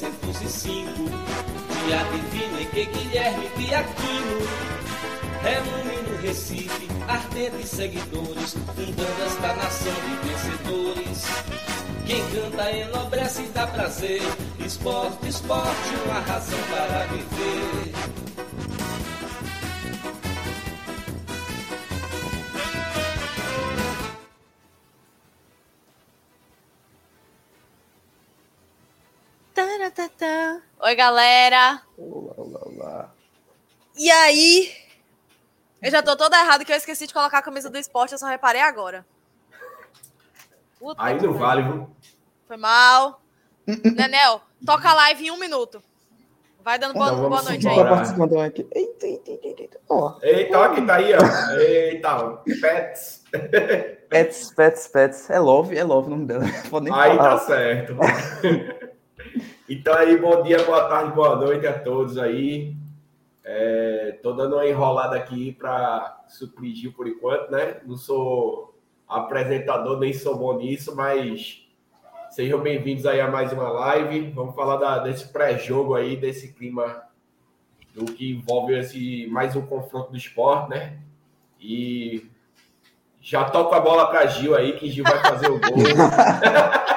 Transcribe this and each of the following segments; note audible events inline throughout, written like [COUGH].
1905, dia divino em que Guilherme de Aquino reúne no Recife ardentes seguidores, fundando esta nação de vencedores. Quem canta enobrece e dá prazer, esporte, esporte, uma razão para viver. Oi, galera. Olá, olá, olá. E aí? Eu já tô toda errada que eu esqueci de colocar a camisa do esporte, eu só reparei agora. Puta aí não vale, viu? Foi mal. Nenel, toca a live em um minuto. Vai dando boa, então, boa noite aí. participando aqui. Eita, eita, eita. Ó. Eita, que tá aí, ó. Eita, Pets. Pets, Pets, Pets. É Love, é Love o nome dela. [LAUGHS] Aí falar. tá certo. [LAUGHS] Então aí, bom dia, boa tarde, boa noite a todos aí. É, tô dando uma enrolada aqui para suprir por enquanto, né? Não sou apresentador, nem sou bom nisso, mas sejam bem-vindos aí a mais uma live. Vamos falar da, desse pré-jogo aí, desse clima do que envolve esse mais um confronto do esporte, né? E já toco a bola para Gil aí, que Gil vai fazer o gol. [LAUGHS]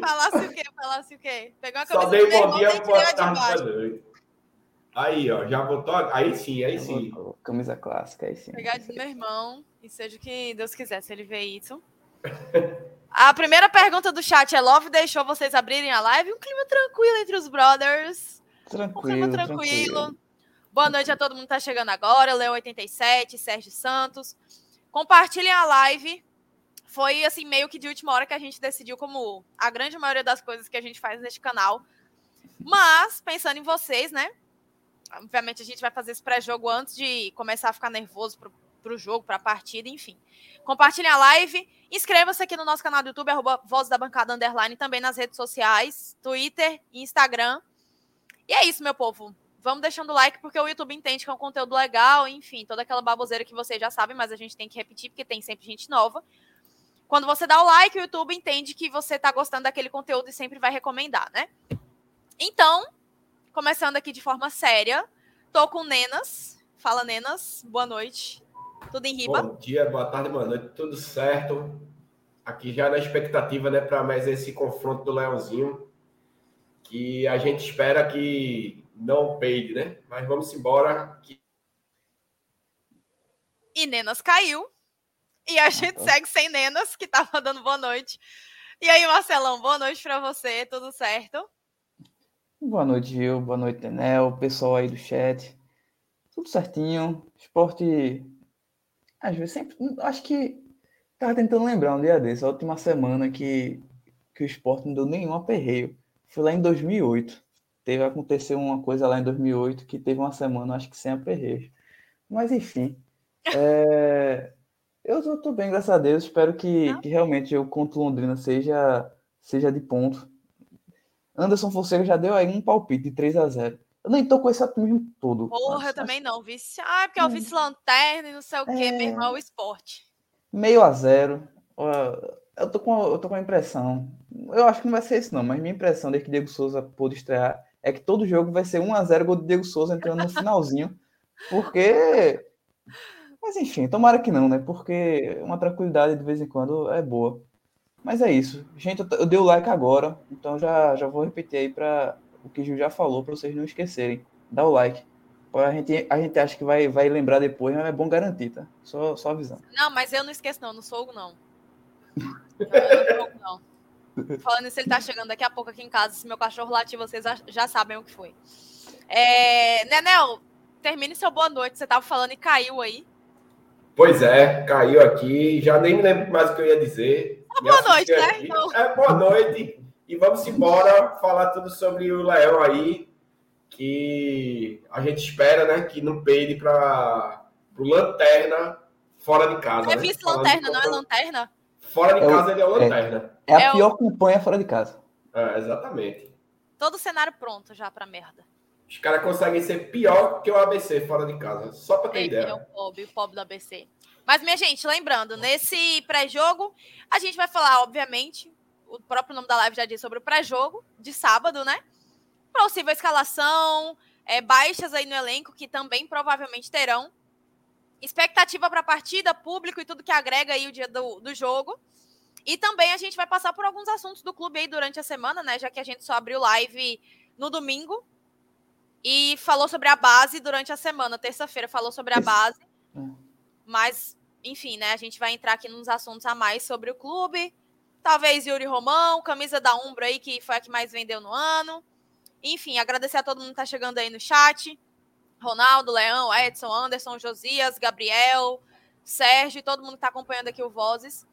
Falasse o quê? Falasse o quê? Pegou a camisa Só dei bom dia, boa tarde, boa noite. Aí, ó, já botou. Aí sim, aí sim. Camisa clássica, aí sim. Pegar de meu irmão, e seja o que Deus quiser, se ele ver isso. [LAUGHS] A primeira pergunta do chat é: Love deixou vocês abrirem a live? Um clima tranquilo entre os brothers. Tranquilo. Um clima tranquilo. tranquilo. Boa noite a todo mundo que tá chegando agora. Leão87, Sérgio Santos. Compartilhem a live foi assim meio que de última hora que a gente decidiu como a grande maioria das coisas que a gente faz neste canal. Mas pensando em vocês, né? Obviamente a gente vai fazer esse pré-jogo antes de começar a ficar nervoso pro, pro jogo, para a partida, enfim. Compartilhem a live, inscreva-se aqui no nosso canal do YouTube, arroba Voz da Bancada Underline, também nas redes sociais, Twitter e Instagram. E é isso, meu povo. Vamos deixando o like, porque o YouTube entende que é um conteúdo legal, enfim, toda aquela baboseira que vocês já sabem, mas a gente tem que repetir, porque tem sempre gente nova. Quando você dá o like, o YouTube entende que você está gostando daquele conteúdo e sempre vai recomendar, né? Então, começando aqui de forma séria, tô com Nenas. Fala, Nenas. Boa noite. Tudo em riba? Bom dia, boa tarde, boa noite. Tudo certo. Aqui já na expectativa, né, para mais esse confronto do Leãozinho, que a gente espera que não peide, né? Mas vamos embora. Que... E Nenas caiu. E a gente segue sem Nenas, que tava dando boa noite. E aí, Marcelão, boa noite para você, tudo certo? Boa noite, Gil. Boa noite, Tenel, pessoal aí do chat. Tudo certinho. Esporte. Às vezes sempre. Acho que. Tava tentando lembrar um dia desse, a última semana que, que o esporte não deu nenhum aperreio. Foi lá em 2008. Teve acontecer uma coisa lá em 2008 que teve uma semana, acho que sem aperreio. Mas enfim. É... Eu estou bem, graças a Deus. Espero que, que realmente o contra Londrina seja, seja de ponto. Anderson Fonseca já deu aí um palpite de 3 a 0 Eu nem tô com esse otimismo todo. Porra, mas, eu também não. Vice... Ah, porque é o hum. vice-lanterna e não sei o quê, é... meu irmão, o esporte. Meio a zero. Eu tô, com, eu tô com a impressão. Eu acho que não vai ser isso, não, mas minha impressão desde que Diego Souza pôde estrear é que todo jogo vai ser 1 a 0 gol de Diego Souza entrando no finalzinho. Porque mas enfim, tomara que não, né? Porque uma tranquilidade de vez em quando é boa. Mas é isso. Gente, eu, eu dei o like agora, então já, já vou repetir aí para o que o Gil já falou, para vocês não esquecerem. Dá o like. A gente, a gente acha que vai, vai lembrar depois, mas é bom garantir, tá? Só, só avisando. Não, mas eu não esqueço, não. Não sou não. Eu não, não. Falando isso, ele tá chegando daqui a pouco aqui em casa. Se meu cachorro latir, vocês já sabem o que foi. É... Nenel, termine seu boa noite. Você tava falando e caiu aí. Pois é, caiu aqui. Já nem me lembro mais o que eu ia dizer. Ah, boa noite, né? Então... É, boa noite. E vamos embora falar tudo sobre o Leão aí, que a gente espera, né, que não peide para o Lanterna fora de casa. É né? vice-lanterna, não é lanterna? Fora de É o- casa ele é o Lanterna. É a É o- pior campanha fora de casa. É, exatamente. Todo o cenário pronto já pra merda. Os caras conseguem ser pior que o ABC fora de casa. Só para ter é ideia. o pobre, o pobre do ABC. Mas, minha gente, lembrando, nesse pré-jogo, a gente vai falar, obviamente, o próprio nome da live já diz sobre o pré-jogo de sábado, né? Possível escalação, é, baixas aí no elenco, que também provavelmente terão. Expectativa para a partida, público e tudo que agrega aí o dia do, do jogo. E também a gente vai passar por alguns assuntos do clube aí durante a semana, né? Já que a gente só abriu live no domingo e falou sobre a base durante a semana. Terça-feira falou sobre a base. Hum. Mas, enfim, né? A gente vai entrar aqui nos assuntos a mais sobre o clube. Talvez Yuri Romão, camisa da Umbro aí, que foi a que mais vendeu no ano. Enfim, agradecer a todo mundo que tá chegando aí no chat. Ronaldo, Leão, Edson, Anderson, Josias, Gabriel, Sérgio todo mundo que tá acompanhando aqui o Vozes.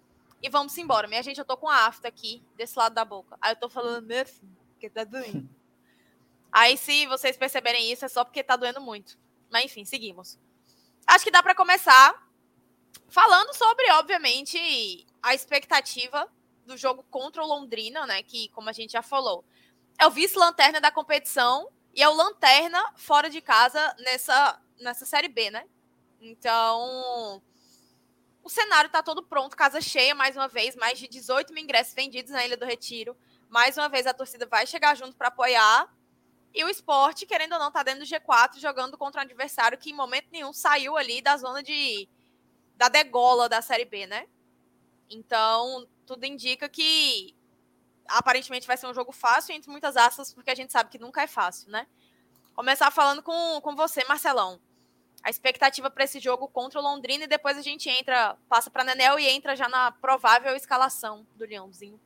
E vamos embora. Minha gente, eu tô com a afta aqui, desse lado da boca. Aí eu tô falando assim, porque tá doendo. [LAUGHS] Aí, se vocês perceberem isso, é só porque tá doendo muito. Mas, enfim, seguimos. Acho que dá para começar falando sobre, obviamente, a expectativa do jogo contra o Londrina, né? Que, como a gente já falou, é o vice-lanterna da competição e é o lanterna fora de casa nessa, nessa Série B, né? Então, o cenário tá todo pronto, casa cheia mais uma vez, mais de 18 mil ingressos vendidos na Ilha do Retiro. Mais uma vez a torcida vai chegar junto para apoiar. E o esporte, querendo ou não, tá dentro do G4 jogando contra um adversário que em momento nenhum saiu ali da zona de da degola da Série B, né? Então, tudo indica que aparentemente vai ser um jogo fácil, entre muitas aspas, porque a gente sabe que nunca é fácil, né? Começar falando com, com você, Marcelão. A expectativa para esse jogo contra o Londrina e depois a gente entra, passa para Nenel e entra já na provável escalação do Leãozinho.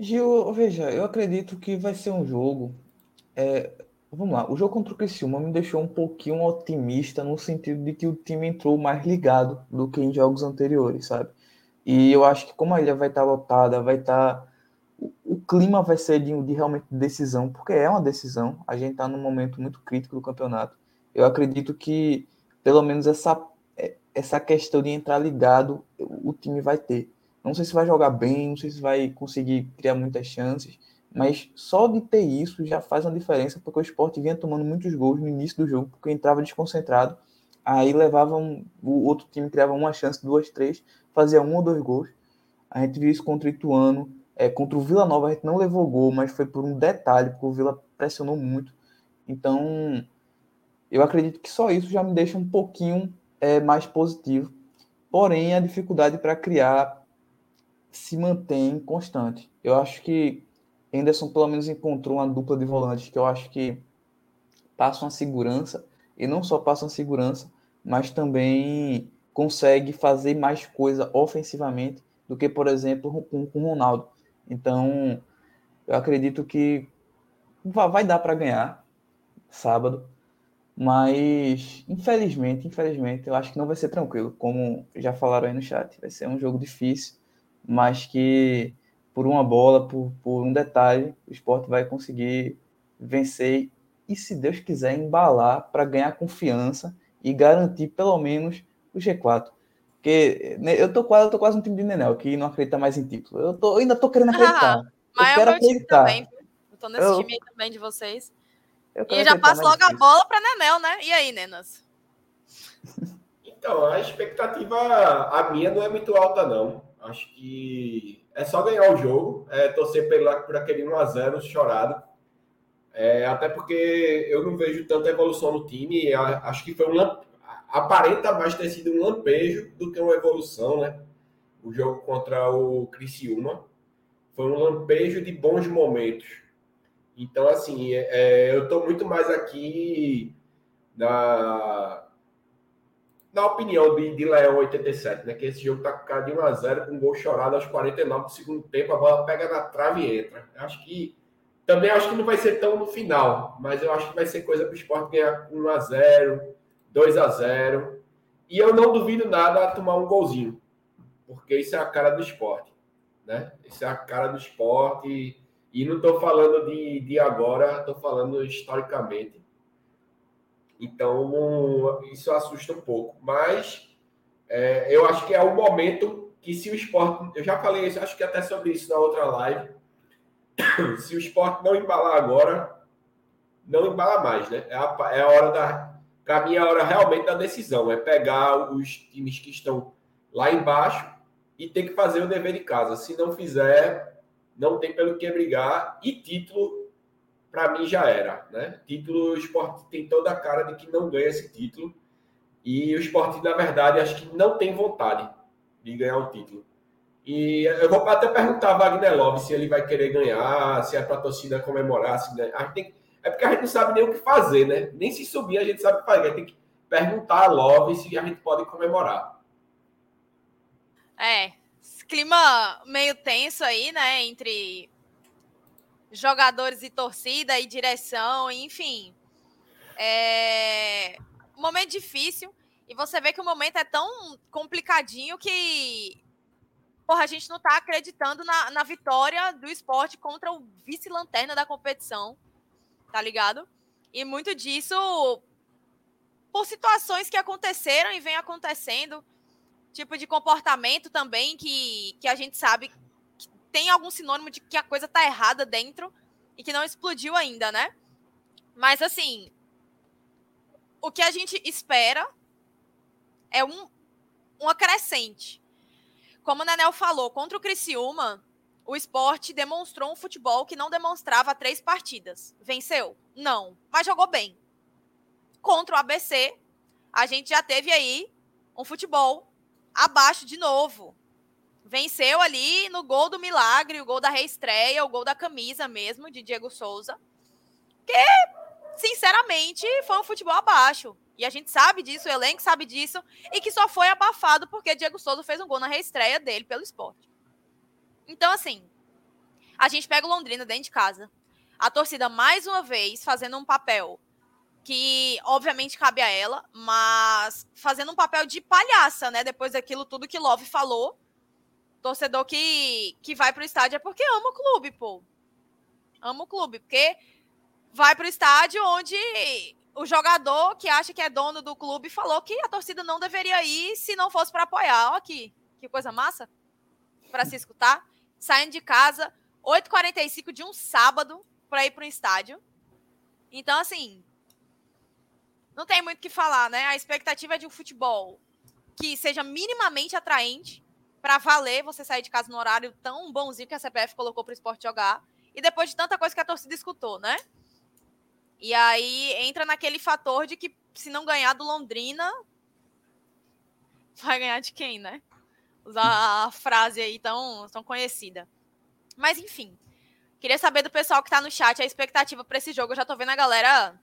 Gil, veja, eu acredito que vai ser um jogo. é, vamos lá, o jogo contra o Criciúma me deixou um pouquinho otimista no sentido de que o time entrou mais ligado do que em jogos anteriores, sabe? E eu acho que como a ilha vai estar lotada, vai estar. O, o clima vai ser de, de realmente decisão, porque é uma decisão. A gente está num momento muito crítico do campeonato. Eu acredito que pelo menos essa, é, essa questão de entrar ligado, o time vai ter. Não sei se vai jogar bem, não sei se vai conseguir criar muitas chances, mas só de ter isso já faz uma diferença, porque o esporte vinha tomando muitos gols no início do jogo, porque entrava desconcentrado, aí levava um, o outro time criava uma chance, duas, três, fazia um ou dois gols. A gente viu isso contra o Ituano, é, contra o Vila Nova a gente não levou gol, mas foi por um detalhe, porque o Vila pressionou muito. Então, eu acredito que só isso já me deixa um pouquinho é, mais positivo. Porém, a dificuldade para criar se mantém constante. Eu acho que Henderson pelo menos encontrou uma dupla de volantes que eu acho que passam a segurança, e não só passam a segurança, mas também consegue fazer mais coisa ofensivamente do que, por exemplo, com, o Ronaldo. Então, eu acredito que vai dar para ganhar sábado, mas infelizmente, infelizmente, eu acho que não vai ser tranquilo, como já falaram aí no chat. Vai ser um jogo difícil, mas que por uma bola, por, por um detalhe, o esporte vai conseguir vencer e, se Deus quiser, embalar para ganhar confiança e garantir pelo menos o G4. Porque né, eu tô quase, eu tô quase no time de Nenel, que não acredita mais em título. Eu, tô, eu ainda tô querendo [LAUGHS] acreditar. Mas é quero o meu time acreditar. também? Eu tô nesse Eu- time aí também de vocês. Eu E já mais logo a bola pra Nenel, né? E aí, Nenas? Então, a expectativa, a minha não é muito alta, não. Acho que é só ganhar o jogo, é torcer pela, por aquele 1x0 chorado. É, até porque eu não vejo tanta evolução no time. Acho que foi um aparenta mais ter sido um lampejo do que uma evolução, né? O jogo contra o Criciúma foi um lampejo de bons momentos. Então, assim, é, eu estou muito mais aqui na, na opinião de, de Leão 87, né? Que esse jogo tá com cara de 1x0 com um gol chorado aos 49 do segundo tempo, a bola pega na trave e entra. Acho que também acho que não vai ser tão no final, mas eu acho que vai ser coisa para o esporte ganhar com 1x0, 2x0 E eu não duvido nada a tomar um golzinho, porque isso é a cara do esporte, né? Isso é a cara do esporte. E não estou falando de, de agora, estou falando historicamente. Então, isso assusta um pouco. Mas é, eu acho que é o momento que, se o esporte. Eu já falei isso, acho que até sobre isso na outra live. [COUGHS] Se o esporte não embalar agora, não embala mais, né? É a, é a hora da. Para mim, é a hora realmente da decisão. É pegar os times que estão lá embaixo e ter que fazer o dever de casa. Se não fizer, não tem pelo que brigar. E título, para mim, já era. Né? Título, o esporte tem toda a cara de que não ganha esse título. E o esporte, na verdade, acho que não tem vontade de ganhar o título. E eu vou até perguntar a Wagner Love se ele vai querer ganhar, se é para a torcida comemorar. Se, né? a gente tem, é porque a gente não sabe nem o que fazer, né? Nem se subir a gente sabe o que fazer. Tem que perguntar a Love se a gente pode comemorar. É, clima meio tenso aí, né? Entre jogadores e torcida e direção, enfim. É um momento difícil. E você vê que o momento é tão complicadinho que porra, a gente não tá acreditando na, na vitória do esporte contra o vice-lanterna da competição, tá ligado? E muito disso por situações que aconteceram e vem acontecendo tipo de comportamento também que, que a gente sabe tem algum sinônimo de que a coisa tá errada dentro e que não explodiu ainda, né? Mas assim, o que a gente espera é um, uma crescente. Como o Nenel falou, contra o Criciúma, o esporte demonstrou um futebol que não demonstrava três partidas. Venceu? Não, mas jogou bem. Contra o ABC, a gente já teve aí um futebol abaixo de novo. Venceu ali no gol do milagre, o gol da reestreia, o gol da camisa mesmo, de Diego Souza. Que, sinceramente, foi um futebol abaixo. E a gente sabe disso, o elenco sabe disso, e que só foi abafado porque Diego Souza fez um gol na reestreia dele pelo esporte. Então, assim, a gente pega o Londrina dentro de casa. A torcida, mais uma vez, fazendo um papel que obviamente cabe a ela, mas fazendo um papel de palhaça, né? Depois daquilo tudo que Love falou. Torcedor que, que vai pro estádio é porque ama o clube, pô. Ama o clube, porque vai pro estádio onde o jogador que acha que é dono do clube falou que a torcida não deveria ir se não fosse para apoiar. Olha aqui, que coisa massa para se escutar. Saindo de casa, 8h45 de um sábado para ir para um estádio. Então, assim, não tem muito o que falar, né? A expectativa é de um futebol que seja minimamente atraente para valer você sair de casa no horário tão bonzinho que a CPF colocou para o esporte jogar e depois de tanta coisa que a torcida escutou, né? E aí entra naquele fator de que se não ganhar do Londrina, vai ganhar de quem, né? Usar a frase aí tão, tão conhecida. Mas enfim, queria saber do pessoal que tá no chat a expectativa para esse jogo. Eu já tô vendo a galera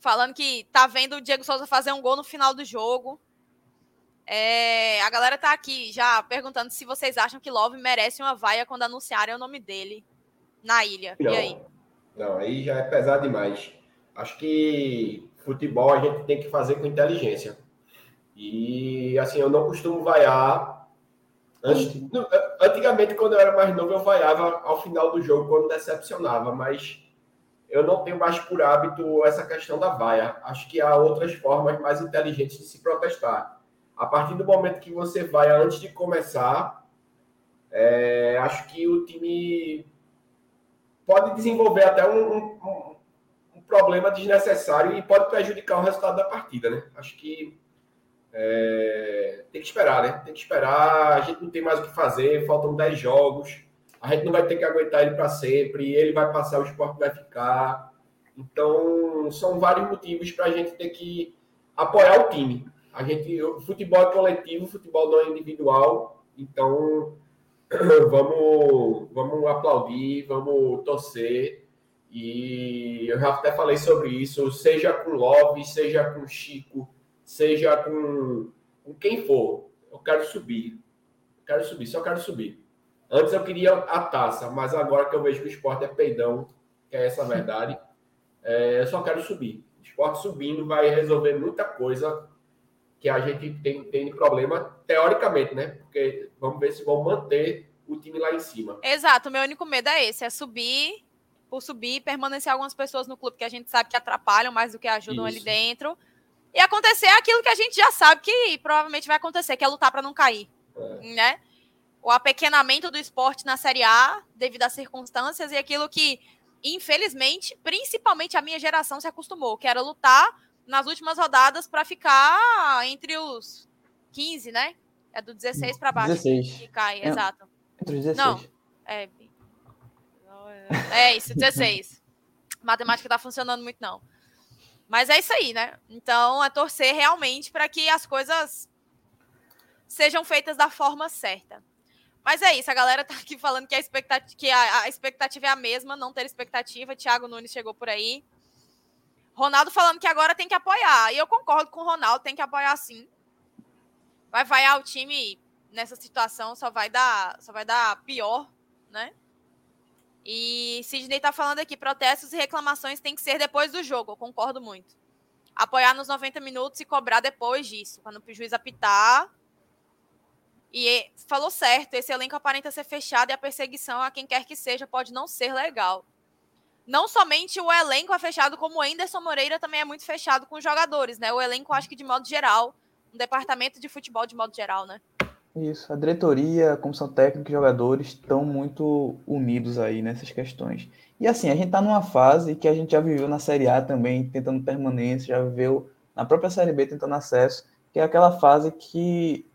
falando que tá vendo o Diego Souza fazer um gol no final do jogo. É, a galera tá aqui já perguntando se vocês acham que Love merece uma vaia quando anunciarem o nome dele na ilha. Não, e aí? Não, aí já é pesado demais. Acho que futebol a gente tem que fazer com inteligência. E assim, eu não costumo vaiar. Antes, antigamente, quando eu era mais novo, eu vaiava ao final do jogo quando decepcionava, mas eu não tenho mais por hábito essa questão da vaia. Acho que há outras formas mais inteligentes de se protestar. A partir do momento que você vai antes de começar, é, acho que o time pode desenvolver até um, um, um, problema desnecessário e pode prejudicar o resultado da partida, né? Acho que é, tem que esperar, né? Tem que esperar. A gente não tem mais o que fazer, faltam 10 jogos a gente não vai ter que aguentar ele para sempre, ele vai passar, o esporte vai ficar. Então, são vários motivos para a gente ter que apoiar o time. A gente, futebol é coletivo, futebol não é individual. Então, [CLEARS THROAT] vamos, vamos aplaudir, vamos torcer. E eu já até falei sobre isso, seja com Love, seja com Chico, seja com, com quem for. Eu quero subir. Eu quero subir, só quero subir. Antes eu queria a taça, mas agora que eu vejo que o esporte é peidão, que é essa a verdade, [LAUGHS] é, eu só quero subir. O esporte subindo vai resolver muita coisa que a gente tem, tem problema, teoricamente, né? Porque vamos ver se vão manter o time lá em cima. Exato, meu único medo é esse, é subir, por subir, permanecer algumas pessoas no clube que a gente sabe que atrapalham mais do que ajudam Isso. ali dentro. E acontecer aquilo que a gente já sabe que provavelmente vai acontecer, que é lutar para não cair. É. Né? O apequenamento do esporte na Série A, devido às circunstâncias, e aquilo que, infelizmente, principalmente a minha geração se acostumou, que era lutar nas últimas rodadas para ficar entre os 15, né? É do 16 para baixo 16. que cai, é, exato. Entre os 16. Não, é, é isso, 16. Matemática tá funcionando muito não. Mas é isso aí, né? Então, é torcer realmente para que as coisas sejam feitas da forma certa. Mas é isso, a galera tá aqui falando que a expectativa, que a, a expectativa é a mesma, não ter expectativa. Thiago Nunes chegou por aí. Ronaldo falando que agora tem que apoiar. E eu concordo com o Ronaldo, tem que apoiar sim. Vai vaiar o time nessa situação, só vai dar, só vai dar pior, né? E Sidney tá falando aqui, protestos e reclamações tem que ser depois do jogo, eu concordo muito. Apoiar nos 90 minutos e cobrar depois disso, quando o juiz apitar. E falou certo, esse elenco aparenta ser fechado e a perseguição a quem quer que seja pode não ser legal não somente o elenco é fechado, como o Anderson Moreira também é muito fechado com os jogadores, né? O elenco, acho que de modo geral, um departamento de futebol de modo geral, né? Isso, a diretoria, a comissão técnica e jogadores estão muito unidos aí nessas questões. E assim, a gente está numa fase que a gente já viveu na Série A também, tentando permanência, já viveu na própria Série B tentando acesso, que é aquela fase que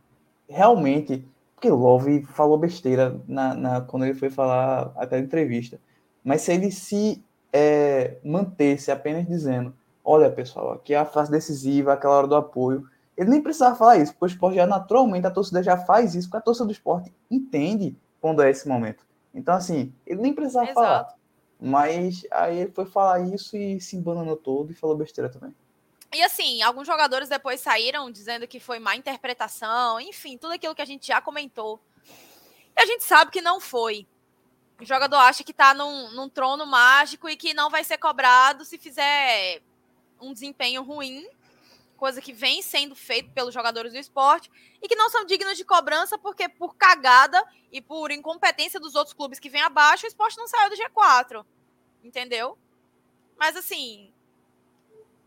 realmente, porque Love falou besteira na, na, quando ele foi falar aquela entrevista, mas se ele se é, mantesse apenas dizendo: olha, pessoal, aqui é a fase decisiva, aquela hora do apoio, ele nem precisava falar isso, porque o esporte já naturalmente, a torcida já faz isso, porque a torcida do esporte entende quando é esse momento. Então, assim, ele nem precisava Exato. falar. Mas aí ele foi falar isso e se embananou todo e falou besteira também. E assim, alguns jogadores depois saíram dizendo que foi má interpretação, enfim, tudo aquilo que a gente já comentou. E a gente sabe que não foi. O jogador acha que está num, num trono mágico e que não vai ser cobrado se fizer um desempenho ruim, coisa que vem sendo feito pelos jogadores do esporte, e que não são dignos de cobrança porque por cagada e por incompetência dos outros clubes que vêm abaixo, o esporte não saiu do G4. Entendeu? Mas assim,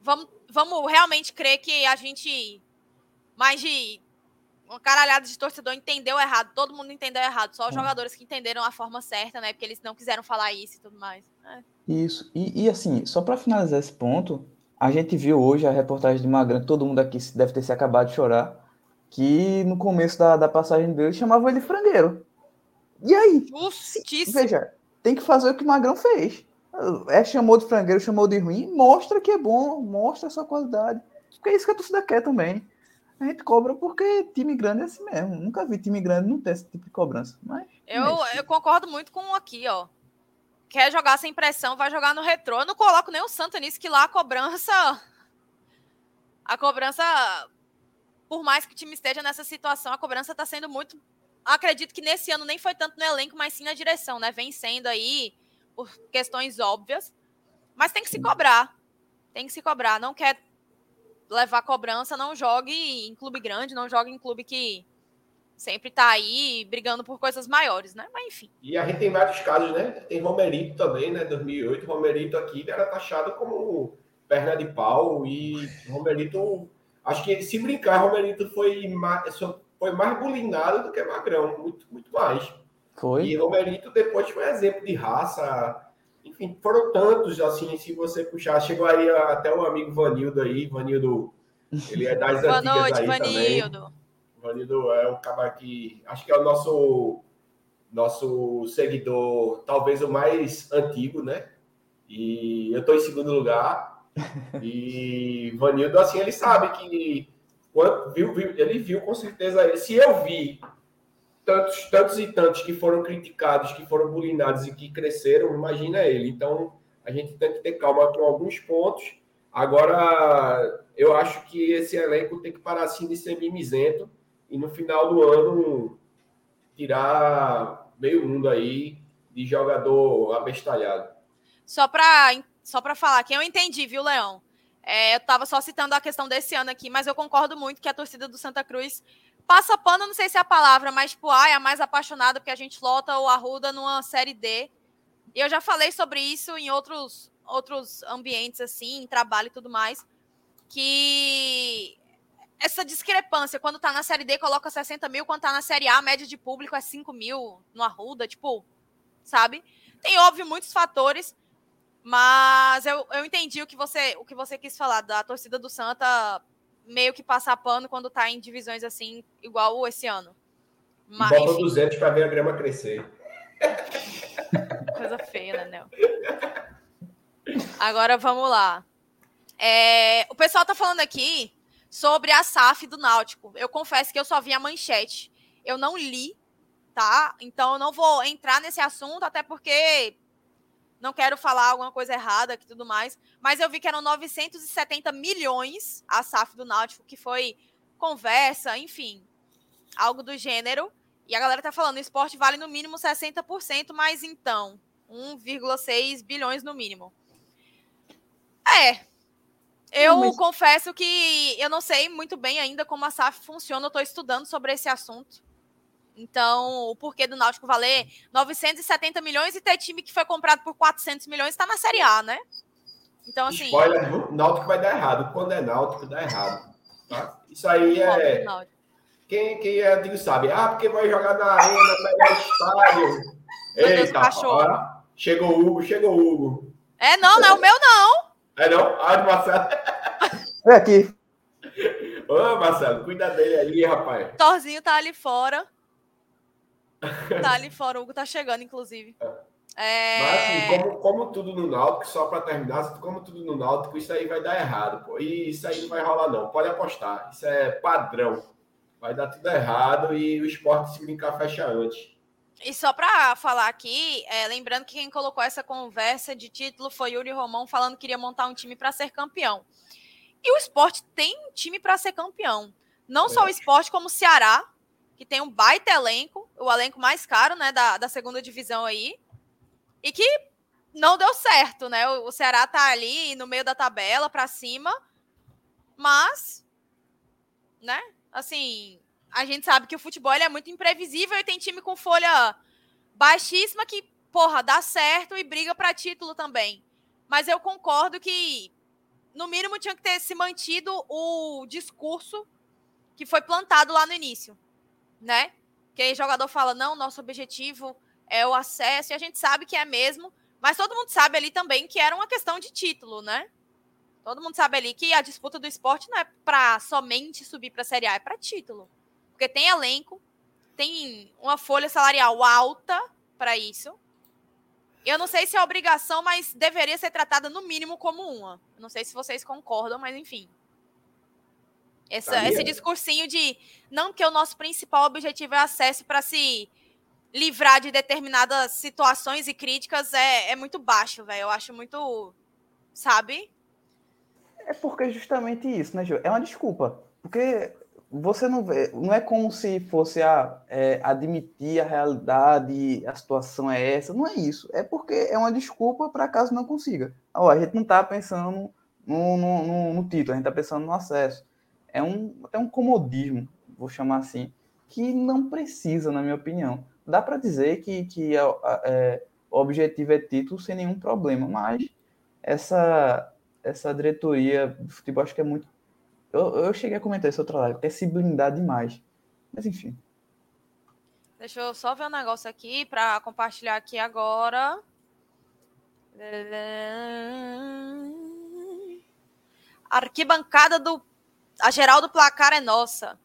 vamos, vamos realmente crer que a gente mais de uma caralhada de torcedor entendeu errado, todo mundo entendeu errado, só os é. jogadores que entenderam a forma certa, né? Porque eles não quiseram falar isso e tudo mais. É. Isso, e, e, assim, só para finalizar esse ponto, a gente viu hoje a reportagem de Magrão, todo mundo aqui deve ter se acabado de chorar, que no começo da, da passagem dele chamava ele frangueiro. E aí? Justíssimo. Veja, tem que fazer o que o Magrão fez. É, chamou de frangueiro, chamou de ruim, mostra que é bom, mostra a sua qualidade. Porque é isso que a torcida quer também. A gente cobra porque time grande é assim mesmo. Nunca vi time grande não ter esse tipo de cobrança. Mas, eu, eu concordo muito com aqui, ó. Quer jogar sem pressão, vai jogar no retrô. Eu não coloco nem o Santa nisso, que lá a cobrança. A cobrança. Por mais que o time esteja nessa situação, a cobrança está sendo muito. Acredito que nesse ano nem foi tanto no elenco, mas sim na direção, né? Vem sendo aí por questões óbvias. Mas tem que se cobrar. Tem que se cobrar. Não quer levar cobrança, não jogue em clube grande, não jogue em clube que sempre tá aí brigando por coisas maiores, né? Mas enfim. E a gente tem vários casos, né? Tem Romerito também, né? 2008, Romerito aqui era taxado como perna de pau e Romerito, acho que se brincar, Romerito foi mais, foi mais bulinado do que Magrão, muito, muito mais. Foi. E Romerito depois foi exemplo de raça, enfim, foram tantos, assim, se você puxar, chegou aí até o amigo Vanildo aí, Vanildo, ele é das [LAUGHS] Boa antigas noite, aí Vanildo. também. Vanildo é um cara que, acho que é o nosso, nosso seguidor, talvez o mais antigo, né? E eu estou em segundo lugar. [LAUGHS] E Vanildo, assim, ele sabe que quando viu, viu, ele viu com certeza. Se eu vi tantos, tantos e tantos que foram criticados, que foram bulinados e que cresceram, imagina ele. Então, a gente tem que ter calma com alguns pontos. Agora, eu acho que esse elenco tem que parar assim de ser mimizento e no final do ano tirar meio mundo aí de jogador abestalhado. Só para só para falar que eu entendi, viu, Leão? É, eu estava só citando a questão desse ano aqui, mas eu concordo muito que a torcida do Santa Cruz passa pano, não sei se é a palavra, mas tipo, ai, é a mais apaixonada porque a gente lota o Arruda numa série D. E eu já falei sobre isso em outros, outros ambientes, assim, em trabalho e tudo mais, que essa discrepância, quando tá na série D, coloca 60 mil, quando tá na série A, a média de público é 5 mil no Arruda, tipo, sabe? Tem, óbvio, muitos fatores, mas eu, eu entendi o que, você, o que você quis falar, da torcida do Santa meio que passar pano quando tá em divisões assim, igual esse ano. Mas, Bota enfim. 200 para ver a grama crescer. Coisa feia, né, Nel? Agora vamos lá. É, o pessoal tá falando aqui sobre a SAF do Náutico. Eu confesso que eu só vi a manchete. Eu não li, tá? Então eu não vou entrar nesse assunto, até porque não quero falar alguma coisa errada e tudo mais. Mas eu vi que eram 970 milhões a SAF do Náutico, que foi conversa, enfim, algo do gênero. E a galera tá falando, o esporte vale no mínimo 60%, mas então, 1,6 bilhões no mínimo. É, eu mas... confesso que eu não sei muito bem ainda como a SAF funciona, eu estou estudando sobre esse assunto. Então, o porquê do Náutico valer 970 milhões e ter time que foi comprado por 400 milhões está na Série A, né? Então, assim. Spoiler, Náutico vai dar errado. Quando é Náutico, dá errado. Tá? Isso aí é. Quem, quem é antigo sabe. Ah, porque vai jogar na arena, melhor estádio. Eita, ó, chegou o Hugo, chegou o Hugo. É, não, não é o meu, não. É não? Ah, Marcelo. [LAUGHS] É aqui. Ô, Marcelo, cuida dele ali, rapaz. Torzinho tá ali fora. Tá [LAUGHS] ali fora, o Hugo tá chegando, inclusive. É... Mas assim, como, como tudo no Náutico, só para terminar, como tudo no Náutico, isso aí vai dar errado, pô. E isso aí não vai rolar, não. Pode apostar. Isso é padrão. Vai dar tudo errado e o esporte se brincar fecha antes. E só para falar aqui, é, lembrando que quem colocou essa conversa de título foi Yuri Romão falando que queria montar um time para ser campeão. E o esporte tem um time para ser campeão. Não é. só o é. esporte, como o Ceará, que tem um baita elenco, o elenco mais caro né, da, da segunda divisão aí, e que não deu certo, né? O, o Ceará tá ali no meio da tabela para cima, mas, né? Assim, a gente sabe que o futebol é muito imprevisível e tem time com folha baixíssima que, porra, dá certo e briga para título também. Mas eu concordo que, no mínimo, tinha que ter se mantido o discurso que foi plantado lá no início, né? Que jogador fala, não, nosso objetivo é o acesso, e a gente sabe que é mesmo, mas todo mundo sabe ali também que era uma questão de título, né? Todo mundo sabe ali que a disputa do esporte não é para somente subir para a Série A, é para título porque tem elenco, tem uma folha salarial alta para isso. Eu não sei se é obrigação, mas deveria ser tratada no mínimo como uma. Não sei se vocês concordam, mas enfim. Essa, esse discursinho de não que o nosso principal objetivo é acesso para se livrar de determinadas situações e críticas é, é muito baixo, velho. Eu acho muito. Sabe? É porque justamente isso, né, Gil? É uma desculpa. Porque você não vê, não é como se fosse a, é, admitir a realidade, a situação é essa, não é isso. É porque é uma desculpa para caso não consiga. Ó, a gente não está pensando no, no, no, no, título, a gente está pensando no acesso. É um, até um comodismo, vou chamar assim, que não precisa, na minha opinião. Dá para dizer que, que é, é, o objetivo é título sem nenhum problema, mas essa, essa diretoria do futebol acho que é muito eu, eu cheguei a comentar isso outra live, é se blindar demais. Mas enfim. Deixa eu só ver um negócio aqui para compartilhar aqui agora. Arquibancada do. A geral do placar é nossa.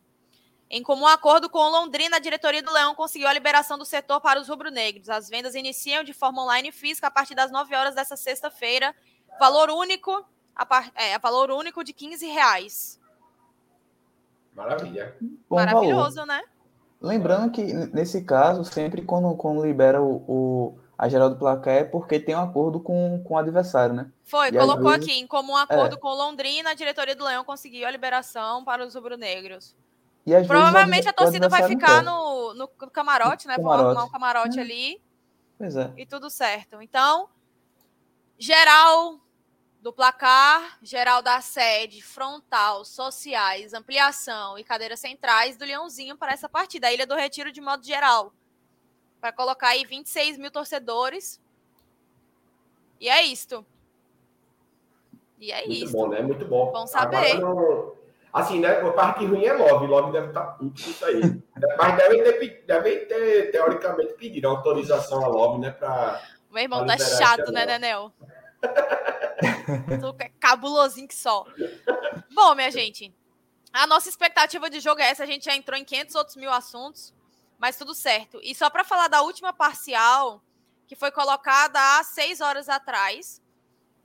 Em comum acordo com Londrina, a diretoria do Leão conseguiu a liberação do setor para os rubro-negros. As vendas iniciam de forma online e física a partir das 9 horas dessa sexta-feira. Valor único a, par... é, a valor único de 15 reais. Maravilha. Bom Maravilhoso, valor. né? Lembrando que, nesse caso, sempre quando, quando libera o, o, a geral do placar é porque tem um acordo com, com o adversário, né? Foi, e colocou vezes... aqui, em comum acordo é. com Londrina, a diretoria do Leão conseguiu a liberação para os rubro-negros. Provavelmente a torcida vai ficar no, no, camarote, né? Vão arrumar um camarote é. ali. Pois é. E tudo certo. Então, geral do placar, geral da sede, frontal, sociais, ampliação e cadeiras centrais do Leãozinho para essa partida. A Ilha do Retiro de modo geral. Para colocar aí 26 mil torcedores. E é isto. E é Muito isso. bom, né? Muito bom. Bom saber. Não- Assim, né? A parte ruim é Love. Love deve estar puto com isso aí. Mas devem ter, devem ter, teoricamente, pedido autorização a Love, né? Pra... Meu irmão tá chato, né. Nenel? Tu é cabulosinho que só. Bom, minha gente, a nossa expectativa de jogo é essa. A gente já entrou em 500 outros mil assuntos, mas tudo certo. E só para falar da última parcial, que foi colocada há seis horas atrás,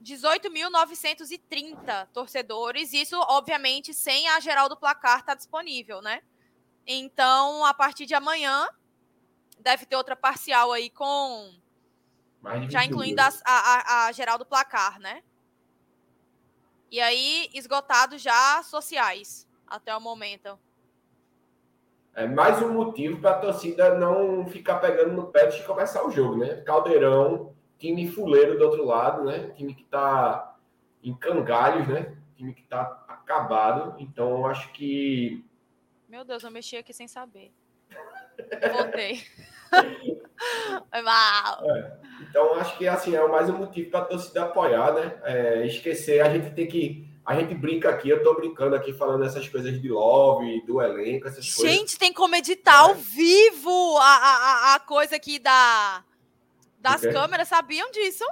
18.930 torcedores. Isso, obviamente, sem a geral do placar tá disponível, né? Então, a partir de amanhã, deve ter outra parcial aí com já 21 incluindo a, a, a geral do placar, né? E aí, esgotados já sociais até o momento. É mais um motivo para a torcida não ficar pegando no pé de começar o jogo, né? Caldeirão, time fuleiro do outro lado, né? Time que tá em cangalhos, né? Time que tá acabado. Então, eu acho que Meu Deus, eu mexi aqui sem saber. Voltei. [LAUGHS] Foi mal. Então, acho que assim é mais um motivo para a torcida apoiar, né? É, esquecer, a gente tem que. A gente brinca aqui, eu tô brincando aqui falando essas coisas de love, do elenco, essas coisas. Gente, tem como editar ao vivo a, a, a- coisa aqui da, das câmeras. Sabiam disso?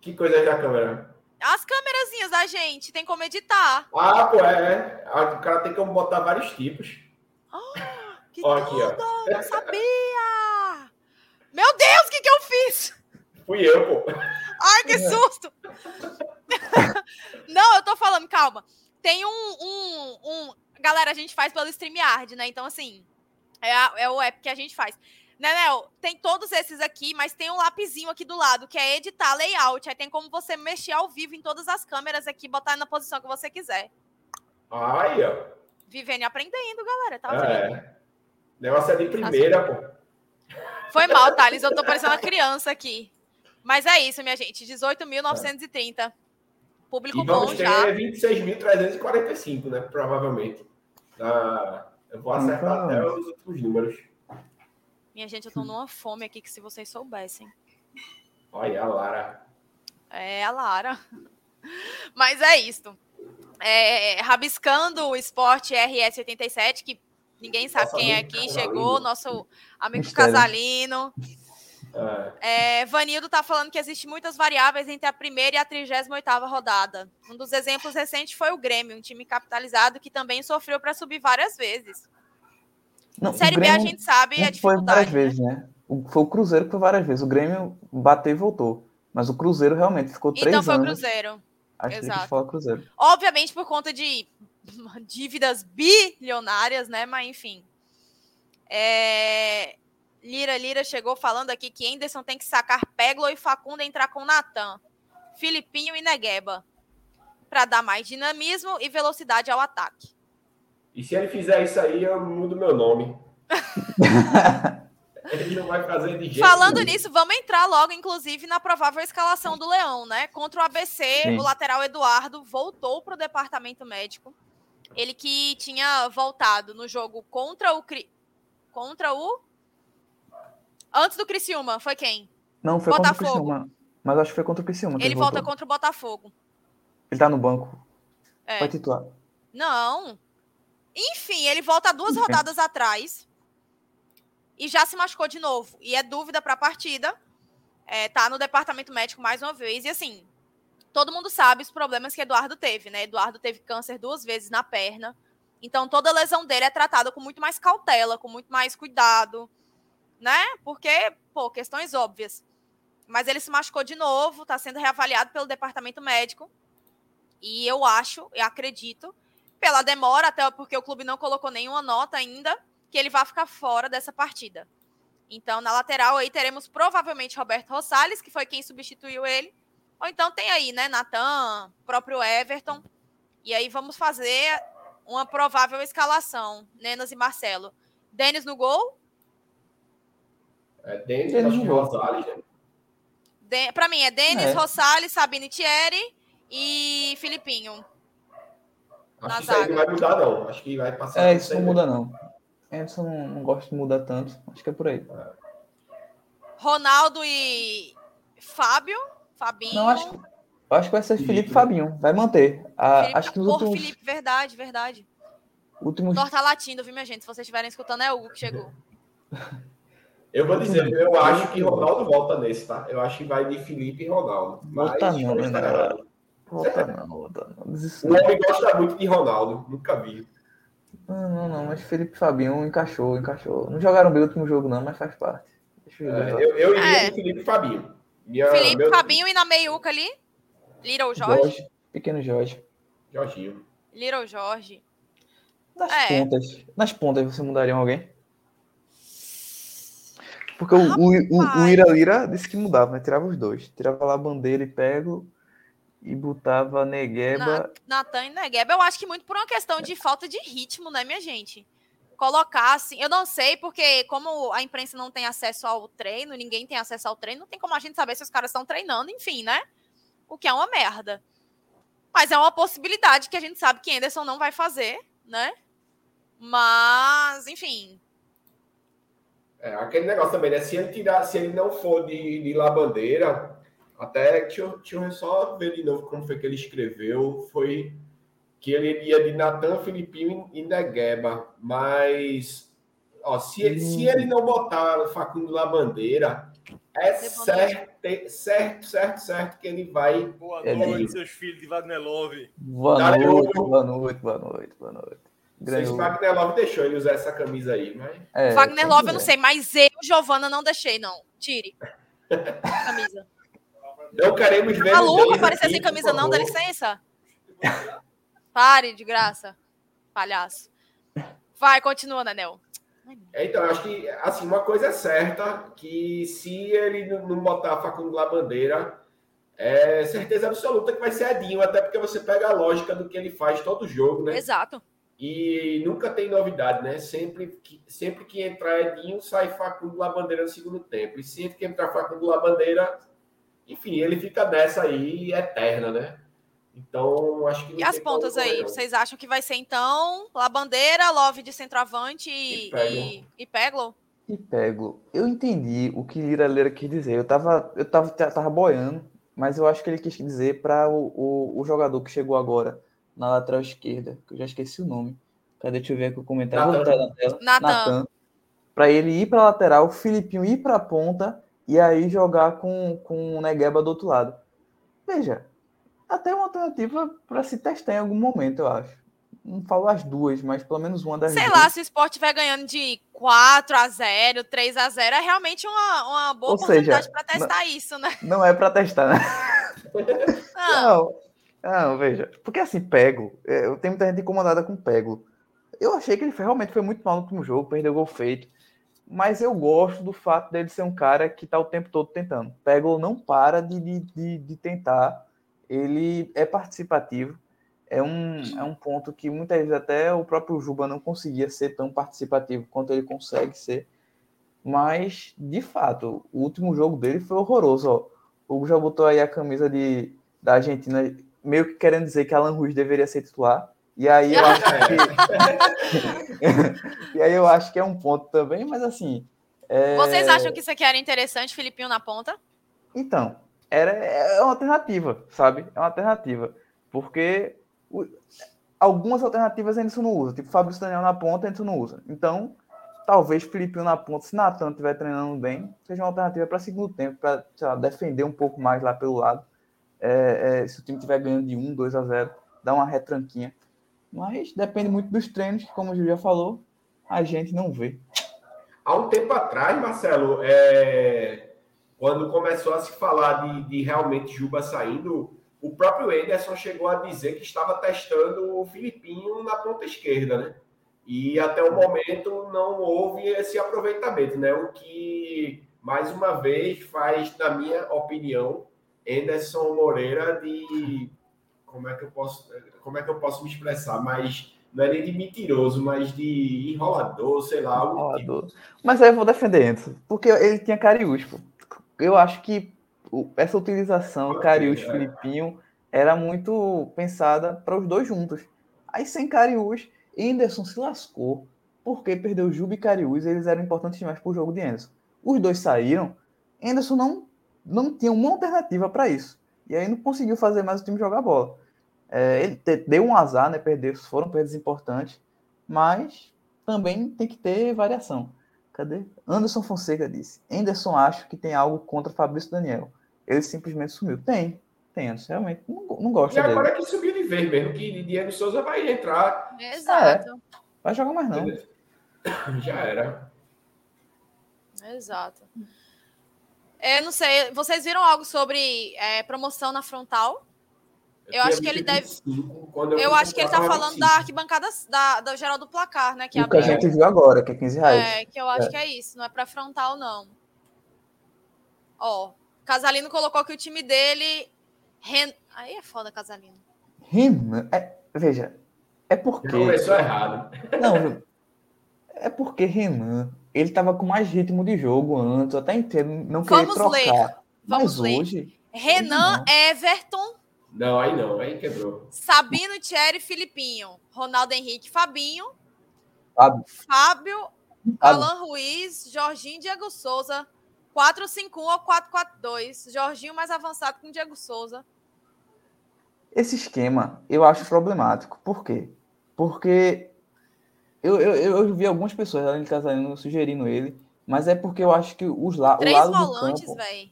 Que coisas da câmera? As câmerazinhas da gente, tem como editar. Ah, pô, é. é. O cara tem como botar vários tipos. Que Ó, aqui, ó. tudo! Não sabia! Meu Deus, o que, que eu fiz? Fui eu, pô. Ai, que [LAUGHS] susto! [LAUGHS] Não, eu tô falando, calma. Tem um, um, um- Galera, a gente faz pelo StreamYard, né? Então, assim, é, a- é o app que a gente faz. Né, Nel? Tem todos esses aqui, mas tem um lapizinho aqui do lado, que é editar layout. Aí tem como você mexer ao vivo em todas as câmeras aqui, botar na posição que você quiser. Aí, ó. Vivendo e aprendendo, galera. Tá vendo? É. Negócio é de primeira, pô. Foi mal, [LAUGHS] Thales. Eu tô parecendo uma criança aqui. Mas é isso, minha gente. 18.930. Público E bom vamos ter já. 26.345, né? Provavelmente. Ah, eu vou acertar Então. até os últimos números. Minha gente, eu tô numa fome aqui que se vocês soubessem. Olha a Lara. É a Lara. Mas é isto. É, rabiscando o esporte RS87, que ninguém sabe Nosso quem é aqui, Casalino. chegou, nosso amigo Mistério. Casalino. É, É, Vanildo tá falando que existe muitas variáveis entre a primeira e a 38ª rodada. Um dos exemplos recentes foi o Grêmio, um time capitalizado que também sofreu para subir várias vezes. Não, o Série B a gente sabe a não foi várias dificuldade. né? vezes, né? O- Foi o Cruzeiro que foi várias vezes. O Grêmio bateu e voltou. Mas o Cruzeiro realmente ficou três Então foi o anos. Cruzeiro. Acho que exato. que falar Cruzeiro. Obviamente por conta de [LAUGHS] dívidas bilionárias, né? Mas enfim. É, Lira Lira chegou falando aqui que Anderson tem que sacar Peglo e Facundo e entrar com Natan, Filipinho e Negueba. Para dar mais dinamismo e velocidade ao ataque. E se ele fizer isso aí, eu mudo meu nome. [LAUGHS] ele não vai fazer de jeito Falando nenhum. nisso, vamos entrar logo, inclusive, na provável escalação do Leão, né? Contra o ABC, Sim. o lateral Eduardo voltou para o departamento médico. Ele que tinha voltado no jogo contra o. Cri- Contra o. Antes do Criciúma, foi quem? Não, foi contra o Botafogo. Criciúma. Mas acho que foi contra o Criciúma. que Ele volta voltou. contra o Botafogo. Ele tá no banco. É. Vai titular. Não. Enfim, ele volta duas Enfim. rodadas atrás e já se machucou de novo. E é dúvida para a partida. É, tá no departamento médico mais uma vez. E assim, todo mundo sabe os problemas que Eduardo teve, né? Eduardo teve câncer duas vezes na perna. Então toda lesão dele é tratada com muito mais cautela, com muito mais cuidado, né? Porque, pô, questões óbvias. Mas ele se machucou de novo, tá sendo reavaliado pelo departamento médico. E eu acho, eu acredito, pela demora, até porque o clube não colocou nenhuma nota ainda, que ele vai ficar fora dessa partida. Então, na lateral aí teremos provavelmente Roberto Rosales, que foi quem substituiu ele. Ou então tem aí, né, Natan, próprio Everton. E aí vamos fazer uma provável escalação, Nenas e Marcelo. Denis no gol, É Denis, Denis acho que jogou. Rosales, né? De... Pra mim é Denis, É. Rosales, Sabine Thierry e Filipinho. Acho que isso aí não vai mudar, não. Acho que vai passar. É, por isso não muda, não. Anderson não, não gosta de mudar tanto. Acho que é por aí. Ronaldo e Fábio. Fabinho. Não, acho, eu acho que vai ser Felipe, Felipe, né? Fabinho. Vai manter. Ah, Felipe, acho que nos Porra, últimos, Felipe, verdade, verdade. últimos Thor tá latindo, viu, minha gente? Se vocês estiverem escutando, é o Hugo que chegou. [LAUGHS] Eu vou dizer, eu acho que Ronaldo volta nesse, tá? Eu acho que vai de Felipe e Ronaldo. Mas Volta não, né. Volta não, volta não. O homem gosta muito de Ronaldo. Nunca vi. Não, não, não, mas Felipe e Fabinho encaixou, encaixou. Não jogaram bem o último jogo, não, mas faz parte. Deixa eu É, ver. eu, eu iria É. de Felipe e Fabinho. Minha, Felipe, meu- Fabinho e na meiuca ali. Little Jorge. Jorge, pequeno Jorge. Jorginho. Little Jorge. Nas É. pontas. Nas pontas você mudaria alguém? Porque o, o, o. Ira Lira disse que mudava, né? Tirava os dois. Tirava lá bandeira e pego e botava Negueba. Natan e Negueba, eu acho que muito por uma questão de falta de ritmo, né, minha gente? Colocar assim, eu não sei, porque como a imprensa não tem acesso ao treino, ninguém tem acesso ao treino, não tem como a gente saber se os caras estão treinando, enfim, né? O que é uma merda. Mas é uma possibilidade que a gente sabe que Anderson não vai fazer, né? Mas, enfim. É, aquele negócio também, né? Se ele tirar, se ele não for de, de La Bandeira, até deixa eu, deixa eu só ver de novo como foi que ele escreveu. Foi que ele ia de Natan, Filipinho e Negueba. Mas ó, se, ele, se ele não botar Facundo La Bandeira, é certo, certo, certo, certo que ele vai. Boa noite, seus filhos de Wagner Love. Boa noite, boa noite, boa noite, boa noite. Ganhou. Wagner Love deixou ele usar essa camisa aí, mas. É, Wagner Love, eu não sei, mas eu, Giovana, não deixei, não. Tire. Camisa. Não queremos ver. Maluco, ninguém aparecer sem camisa, não, dá licença. Pare de graça, palhaço. Vai, continua, Nanel. É, Então, acho que, assim, uma coisa é certa, que se ele não botar Facundo La Bandeira, é certeza absoluta que vai ser Edinho, até porque você pega a lógica do que ele faz todo jogo, né? Exato. E nunca tem novidade, né? Sempre que, sempre que entrar Edinho, sai Facundo La Bandeira no segundo tempo. E sempre que entrar Facundo La Bandeira, enfim, ele fica nessa aí eterna, né? Então, acho que. não E as pontas aí? não. Vocês acham que vai ser, então, La Bandeira, Love de centroavante E e, Peglo. e, e Peglo? E pego. Eu entendi o que Lira Lira quis dizer. Eu tava, eu tava, tava boiando, mas eu acho que ele quis dizer para o, o, o jogador que chegou agora na lateral esquerda, que eu já esqueci o nome. Cadê? Deixa eu ver aqui o comentário. Vou Natan. botar na tela. Natan. Ele ir para lateral, o Filipinho ir para a ponta e aí jogar com, com o Negueba do outro lado. Veja, até uma alternativa para se testar em algum momento, eu acho. Não falo as duas, mas pelo menos uma das Sei duas. lá, se o Sport estiver ganhando de 4 a 0 3 a 0 é realmente uma, uma boa Ou oportunidade para testar isso, né? Não é para testar, né? [LAUGHS] Não, Não, não, veja. Porque assim, Pego, é, eu tenho muita gente incomodada com Pego. Eu achei que ele foi- realmente foi muito mal no último jogo, perdeu gol feito. Mas eu gosto do fato dele ser um cara que tá o tempo todo tentando. Pego não para de, de, de, de tentar. Ele é participativo. É um, é um ponto que muitas vezes até o próprio Juba não conseguia ser tão participativo quanto ele consegue ser. Mas, de fato, o último jogo dele foi horroroso. Ó. O Hugo já botou aí a camisa de, da Argentina, meio que querendo dizer que Alan Ruiz deveria ser titular. E aí eu acho [LAUGHS] que. [LAUGHS] e aí eu acho que é um ponto também, mas assim. é- vocês acham que isso aqui era interessante, Filipinho na ponta? Então, era, é uma alternativa, sabe? É uma alternativa. Porque o- algumas alternativas a gente não usa. Tipo, Fabrício Daniel na ponta, a gente não usa. Então, talvez Filipinho na ponta, se Natan estiver treinando bem, seja uma alternativa para segundo tempo, para defender um pouco mais lá pelo lado. É, é, se o time estiver ganhando de 1, 2 a 0, dar uma retranquinha. Mas depende muito dos treinos, que, como o Gil já falou, a gente não vê. Há um tempo atrás, Marcelo, é, quando começou a se falar de, de realmente Juba saindo, o próprio Ederson chegou a dizer que estava testando o Filipinho na ponta esquerda, né? E até o momento não houve esse aproveitamento, né? O que, mais uma vez, faz, na minha opinião, Anderson Moreira de. Como é que eu posso, como é que eu posso me expressar? Mas não é nem de mentiroso, mas de enrolador, sei lá, do tipo. Enrolador. Mas aí eu vou defender Anderson, porque ele tinha Cariús, pô. Eu acho que essa utilização Ok, Cariús é. Filipinho era muito pensada para os dois juntos. Aí sem Cariús, Anderson se lascou porque perdeu Juba e Cariús, eles eram importantes demais para o jogo de Anderson. Os dois saíram, Anderson não, não tinha uma alternativa para isso. E aí não conseguiu fazer mais o time jogar bola. É, ele te- deu um azar, né? Perdeu, foram perdas importantes, mas também tem que ter variação. Cadê? Anderson Fonseca disse: Anderson acho que tem algo contra Fabrício Daniel. Ele simplesmente sumiu. Tem, tem, Anderson, realmente. Não, não E gosto dele. agora é que subiu de vez mesmo, que Diego Souza vai entrar, Exato. Vai jogar mais não. já era. Exato. É, não sei, vocês viram algo sobre é, promoção na frontal? Eu acho que ele deve- Eu fui acho que ele tá falando eu da arquibancada da, da geral do placar, né? Que o que a gente viu agora, que é 15 reais. É, que eu acho que é isso, não é pra frontal, não. Ó, Casalino colocou que o time dele. Ren... Aí é foda, Casalino. Renan, é- veja, é porque. Começou errado. Não, é porque Renan, ele tava com mais ritmo de jogo antes, até entendo não querer Vamos trocar. ler, vamos mas ler. hoje, Renan, não. Everton, Não, aí não, aí quebrou. Sabino, Thierry, Filipinho, Ronaldo Henrique, Fabinho, Fábio. Fábio, Fábio. Alan Ruiz, Jorginho e Diego Souza. 4-5-1 ou 4-4-2. Jorginho mais avançado com Diego Souza. esse esquema eu acho problemático. Por quê? Porque eu, eu, eu vi algumas pessoas além de Casalino sugerindo ele, mas é porque eu acho que os la, o Três lado do volantes, campo... velho.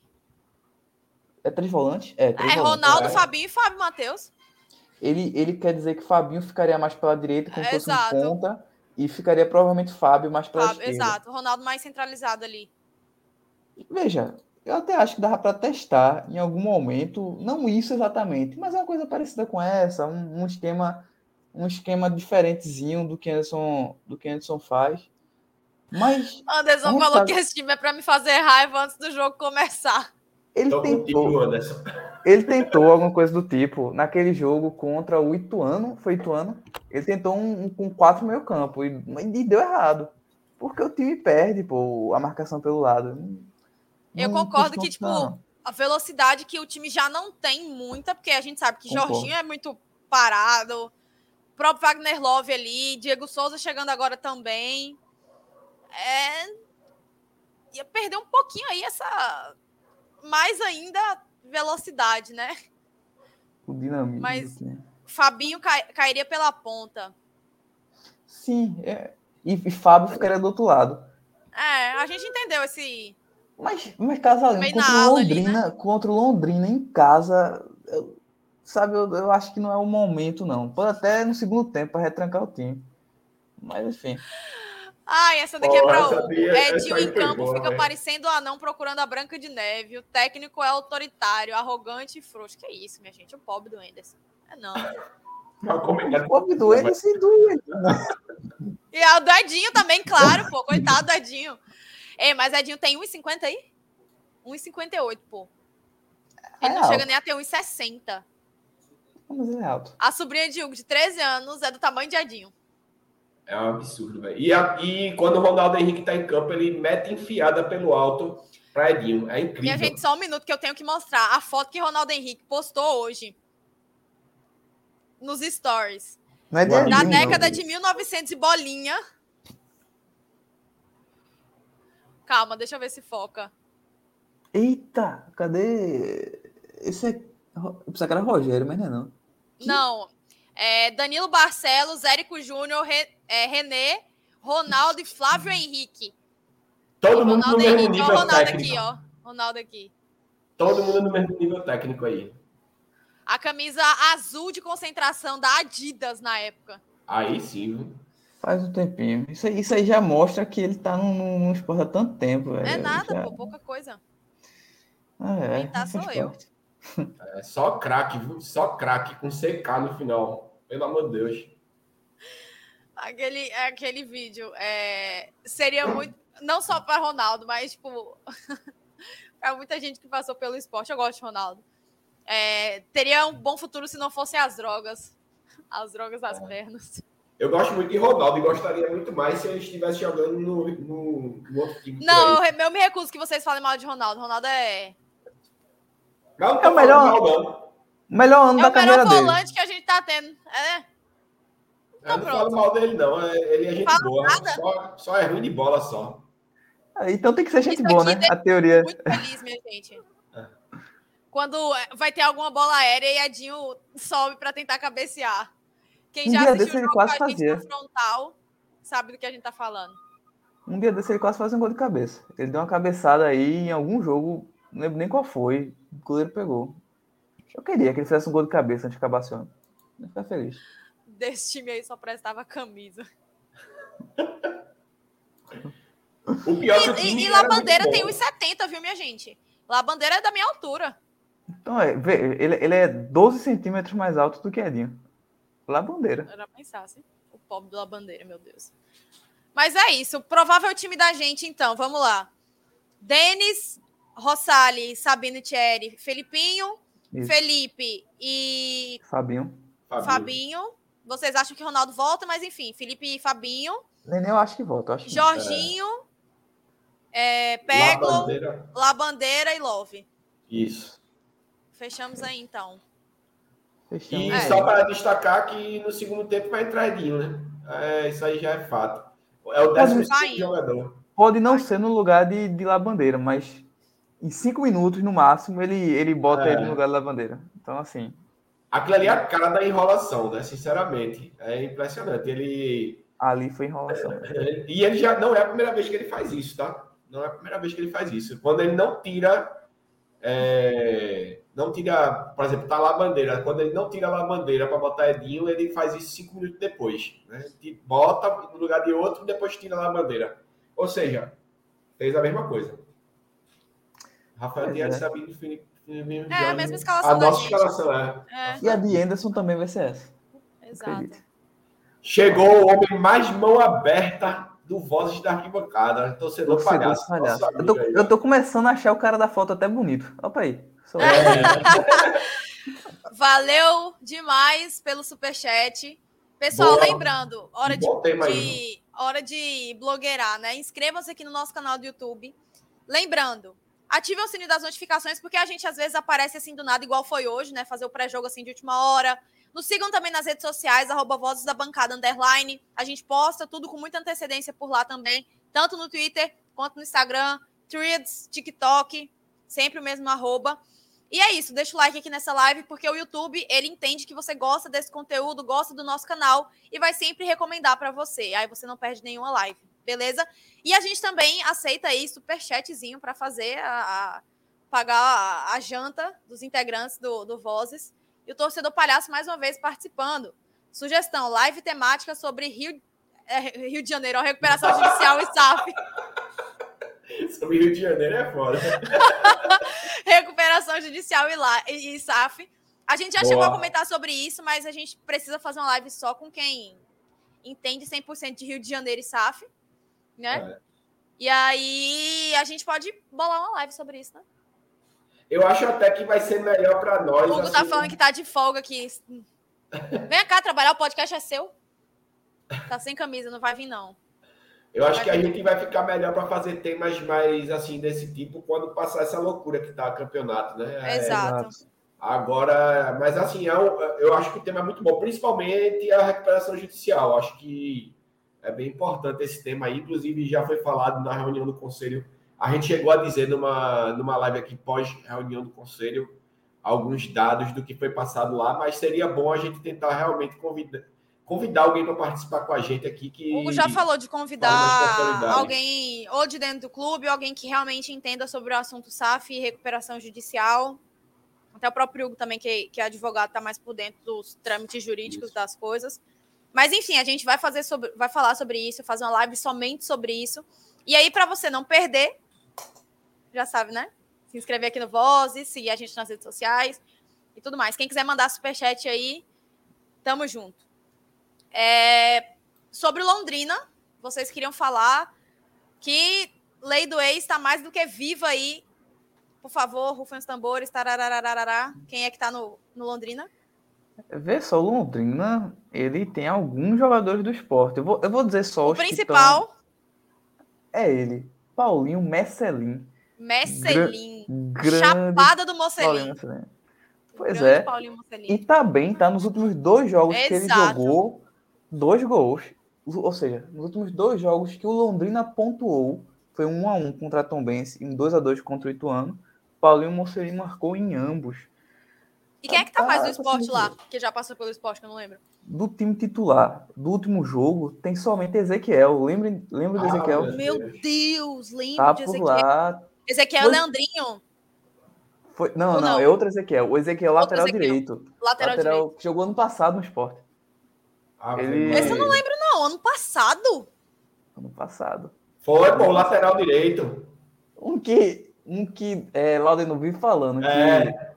É três volantes? É, três É volantes. Ronaldo, é. Fabinho e Fábio Matheus. Ele, ele quer dizer que Fabinho ficaria mais pela direita, como se fosse um Exato. ponta, e ficaria provavelmente Fábio mais pela Fábio, esquerda. exato. Ronaldo mais centralizado ali. Veja, eu até acho que dava para testar em algum momento, não isso exatamente, mas é uma coisa parecida com essa, um, um esquema um esquema diferentezinho do que Anderson, do que Anderson faz. Mas Anderson falou fazer- que esse time é pra me fazer raiva antes do jogo começar. ele Tô tentou, contigo, Anderson. ele tentou alguma coisa do tipo naquele jogo contra o Ituano, foi Ituano, ele tentou um, um com quatro meio campo e, e deu errado. Porque o time perde, pô, a marcação pelo lado. Eu Não concordo costuma que, tipo, não. A velocidade que o time já não tem muita, porque a gente sabe que Concordo. Jorginho é muito parado. O próprio Wagner Love ali, Diego Souza chegando agora também. É... Ia perder um pouquinho aí essa. Mais ainda velocidade, né? o dinamismo. mas- time. Fabinho cai- cairia pela ponta. Sim, é. E, e Fábio ficaria do outro lado. É, a gente entendeu esse. Mas, mas Casalino, Meio contra na o ala ali, Londrina, contra o Londrina em casa, eu- sabe, eu, eu acho que não é o momento, não. Pode até no segundo tempo para retrancar o time. Mas enfim. Ai, essa daqui é pra daí- essa Edinho em campo boa, fica parecendo o anão procurando a Branca de Neve. O técnico é autoritário, arrogante e frouxo. Que isso, minha gente? O pobre do Anderson. É não. Pra comentar. O pobre do Anderson e do E a do Edinho também, claro, pô. Coitado do Edinho. Ei, mas Edinho tem 1,50 aí? 1,58, pô. Ele É não alto. chega nem a ter 1,60. Mas ele é alto. A sobrinha de Hugo, de 13 anos, é do tamanho de Edinho. É um absurdo, velho. E, e quando o Ronaldo Henrique tá em campo, ele mete enfiada pelo alto pra Edinho. É incrível. Minha gente, só um minuto que eu tenho que mostrar. A foto que Ronaldo Henrique postou hoje. Nos stories. Não é de Da Da Edinho, não. década de 1900 e bolinha. Calma, deixa eu ver se foca. Eita, cadê? Esse é. Eu pensava que era Rogério, mas não é não. Não. É Danilo Barcelos, Érico Júnior, Re- é, René, Ronaldo e Flávio Henrique. Todo mundo no Ronaldo mesmo Henrique. Ó, o nível Ronaldo técnico. aqui, ó. Ronaldo aqui. Todo mundo no mesmo nível técnico aí. A camisa azul de concentração da Adidas na época. Aí sim, viu? Faz um tempinho. Isso aí, isso aí já mostra que ele tá num, num, esporte há tanto tempo, velho. É nada, Já- pô, pouca coisa. Ah, é, Quem tá sou eu. É só craque, viu? Só craque com CK no final. Pelo amor de Deus. Aquele, aquele vídeo é, seria muito. Não só para Ronaldo, mas, tipo, [LAUGHS] para muita gente que passou pelo esporte. Eu gosto de Ronaldo. É, teria um bom futuro se não fossem as drogas. As drogas das pernas. Eu gosto muito de Ronaldo e gostaria muito mais se ele estivesse jogando no, no, no outro time. Não, eu me recuso que vocês falem mal de Ronaldo. Ronaldo é. Mas não É tô o melhor- mal, não. O melhor ano É da o carreira melhor dele. volante que a gente tá tendo. É. Eu Então não falo mal dele, não. É- Ele é gente boa. Só, só é ruim de bola só. Ah, Então tem que ser gente Isso boa, né? A teoria. Muito feliz, minha gente. É. Quando é, vai ter alguma bola aérea e Edinho sobe pra tentar cabecear. Quem Um já dia assistiu desse o ele jogo quase com a gente fazia. no frontal sabe do que a gente tá falando. Um dia desse ele quase faz um gol de cabeça. Ele deu uma cabeçada aí em algum jogo, não lembro nem qual foi. O goleiro pegou. Eu queria que ele fizesse um gol de cabeça antes de acabar esse ano. Eu ficar feliz. Desse time aí só prestava camisa. O pior é que o E, time e, e La Bandeira tem 1,70, viu, minha gente? La Bandeira é da minha altura. Então, é, vê, ele, ele é 12 centímetros mais alto do que Edinho. Lá bandeira. Era pensar, assim. O pobre do La Bandeira, meu Deus. Mas é isso. Provável time da gente, então. Vamos lá. Denis, Rossali, Sabino Thierry, Felipinho, Isso. Felipe e Fabinho. Fabinho. Fabinho. Vocês acham que Ronaldo volta, mas enfim, Felipe e Fabinho. Nenê eu acho que volta. Acho que... Jorginho, é, La Peglo, Bandeira. La Bandeira e Love. Isso. Fechamos aí, então. Fechamos. E É. só para destacar que no segundo tempo vai entrar Edinho, né? É, isso aí já é fato. É o décimo jogador. Pode não ser no lugar de, de La Bandeira, mas em cinco minutos no máximo ele, ele bota É. ele no lugar de La Bandeira. Então, assim, Aquilo ali é a cara da enrolação, né? Sinceramente. É impressionante. Ele. ali foi enrolação. [LAUGHS] E ele já não é a primeira vez que ele faz isso, tá? Não é a primeira vez que ele faz isso. Quando ele não tira. é, Não tira, por exemplo, tá lá a bandeira. Quando ele não tira lá a bandeira para botar Edinho, ele faz isso cinco minutos depois. Né? Bota no lugar de outro e depois tira lá a bandeira. Ou seja, fez a mesma coisa. Rafael Pois Dias é. Sabino Felipe. É, a mesma escalação A da nossa gente. escalação, é. É, E a de Anderson também vai ser essa. exato. Acredito. Chegou o homem mais mão aberta do Vozes da Arquibancada. Torcedor, Torcedor palhaço. palhaço. Eu tô, eu tô começando a achar o cara da foto até bonito. Opa aí. Sou. É, [LAUGHS] Valeu demais pelo superchat. Pessoal, Boa. lembrando, hora de, de- hora de blogueirar, né? Inscrevam-se aqui no nosso canal do YouTube. Lembrando, ative o sininho das notificações, porque a gente às vezes aparece assim do nada, igual foi hoje, né? Fazer o pré-jogo assim de última hora. Nos sigam também nas redes sociais, arroba Vozes da Bancada Underline. A gente posta tudo com muita antecedência por lá também, tanto no Twitter quanto no Instagram, Threads, TikTok, sempre o mesmo arroba. E é isso, deixa o like aqui nessa live, porque o YouTube, ele entende que você gosta desse conteúdo, gosta do nosso canal e vai sempre recomendar para você. Aí você não perde nenhuma live, beleza? E a gente também aceita aí superchatzinho para fazer a, a- pagar a, a janta dos integrantes do, do Vozes. E o torcedor palhaço mais uma vez participando. Sugestão: live temática sobre Rio, é, Rio de Janeiro, recuperação judicial e SAF. [LAUGHS] Sobre Rio de Janeiro é foda. [LAUGHS] recuperação judicial e, lá, e, e SAF. A gente já Boa. chegou a comentar sobre isso, mas a gente precisa fazer uma live só com quem entende 100% de Rio de Janeiro e SAF, né? É. E aí a gente pode bolar uma live sobre isso, né? Eu acho até que vai ser melhor para nós. O Hugo tá assim, falando que tá de folga aqui. Vem cá trabalhar, o podcast é seu. Tá sem camisa, não vai vir, não. Eu acho que a gente vai ficar melhor para fazer temas mais assim desse tipo quando passar essa loucura que tá campeonato, né? É, Exato. Agora, mas assim, é um- eu acho que o tema é muito bom, principalmente a recuperação judicial. Acho que é bem importante esse tema aí. Inclusive, já foi falado na reunião do conselho. A gente chegou a dizer numa, numa live aqui pós-reunião do conselho alguns dados do que foi passado lá, mas seria bom a gente tentar realmente convidar, convidar alguém para participar com a gente aqui. Que... Hugo já falou de convidar alguém ou de dentro do clube, alguém que realmente entenda sobre o assunto SAF e recuperação judicial. Até o próprio Hugo também, que, que é advogado, está mais por dentro dos trâmites jurídicos Isso. das coisas. Mas enfim, a gente vai fazer sobre, vai falar sobre isso, fazer uma live somente sobre isso. E aí, para você não perder, já sabe, né? Se inscrever aqui no Vozes, seguir a gente nas redes sociais e tudo mais. Quem quiser mandar superchat aí, tamo junto. É, sobre Londrina, vocês queriam falar que Lei do Ex está mais do que viva aí. Por favor, rufem os tambores. tararararará. Quem é que tá no, no Londrina? Vê só, o Londrina, ele tem alguns jogadores do esporte. Eu vou, eu vou dizer só O os principal, tão- É ele, Paulinho Messelin. Messelin. Grande Chapada do Mocelin. Pois é. E tá bem, tá nos últimos dois jogos que ele Exato. jogou, dois gols. Ou seja, nos últimos dois jogos que o Londrina pontuou, foi um a um contra a Tombense e um 2 a 2 contra o Ituano. Paulinho Mocelin marcou em ambos. E quem é que tá mais do Ah, esporte lá? Que já passou pelo esporte, que eu não lembro. Do time titular do último jogo, tem somente Ezequiel. Lembra, lembra do Ah, Ezequiel? meu Meu Deus. Lembro Tá de por Ezequiel. lá. Ezequiel Foi- Leandrinho, Foi, não, não, não? é outro Ezequiel. O Ezequiel Outro lateral Ezequiel. direito. lateral, Lateral direito. que jogou ano passado no esporte. Ave Ele-. Esse eu não lembro, não. Ano passado? Ano passado. Foi, pô, lateral direito. Um que, um que é, Laudeno vive falando que É.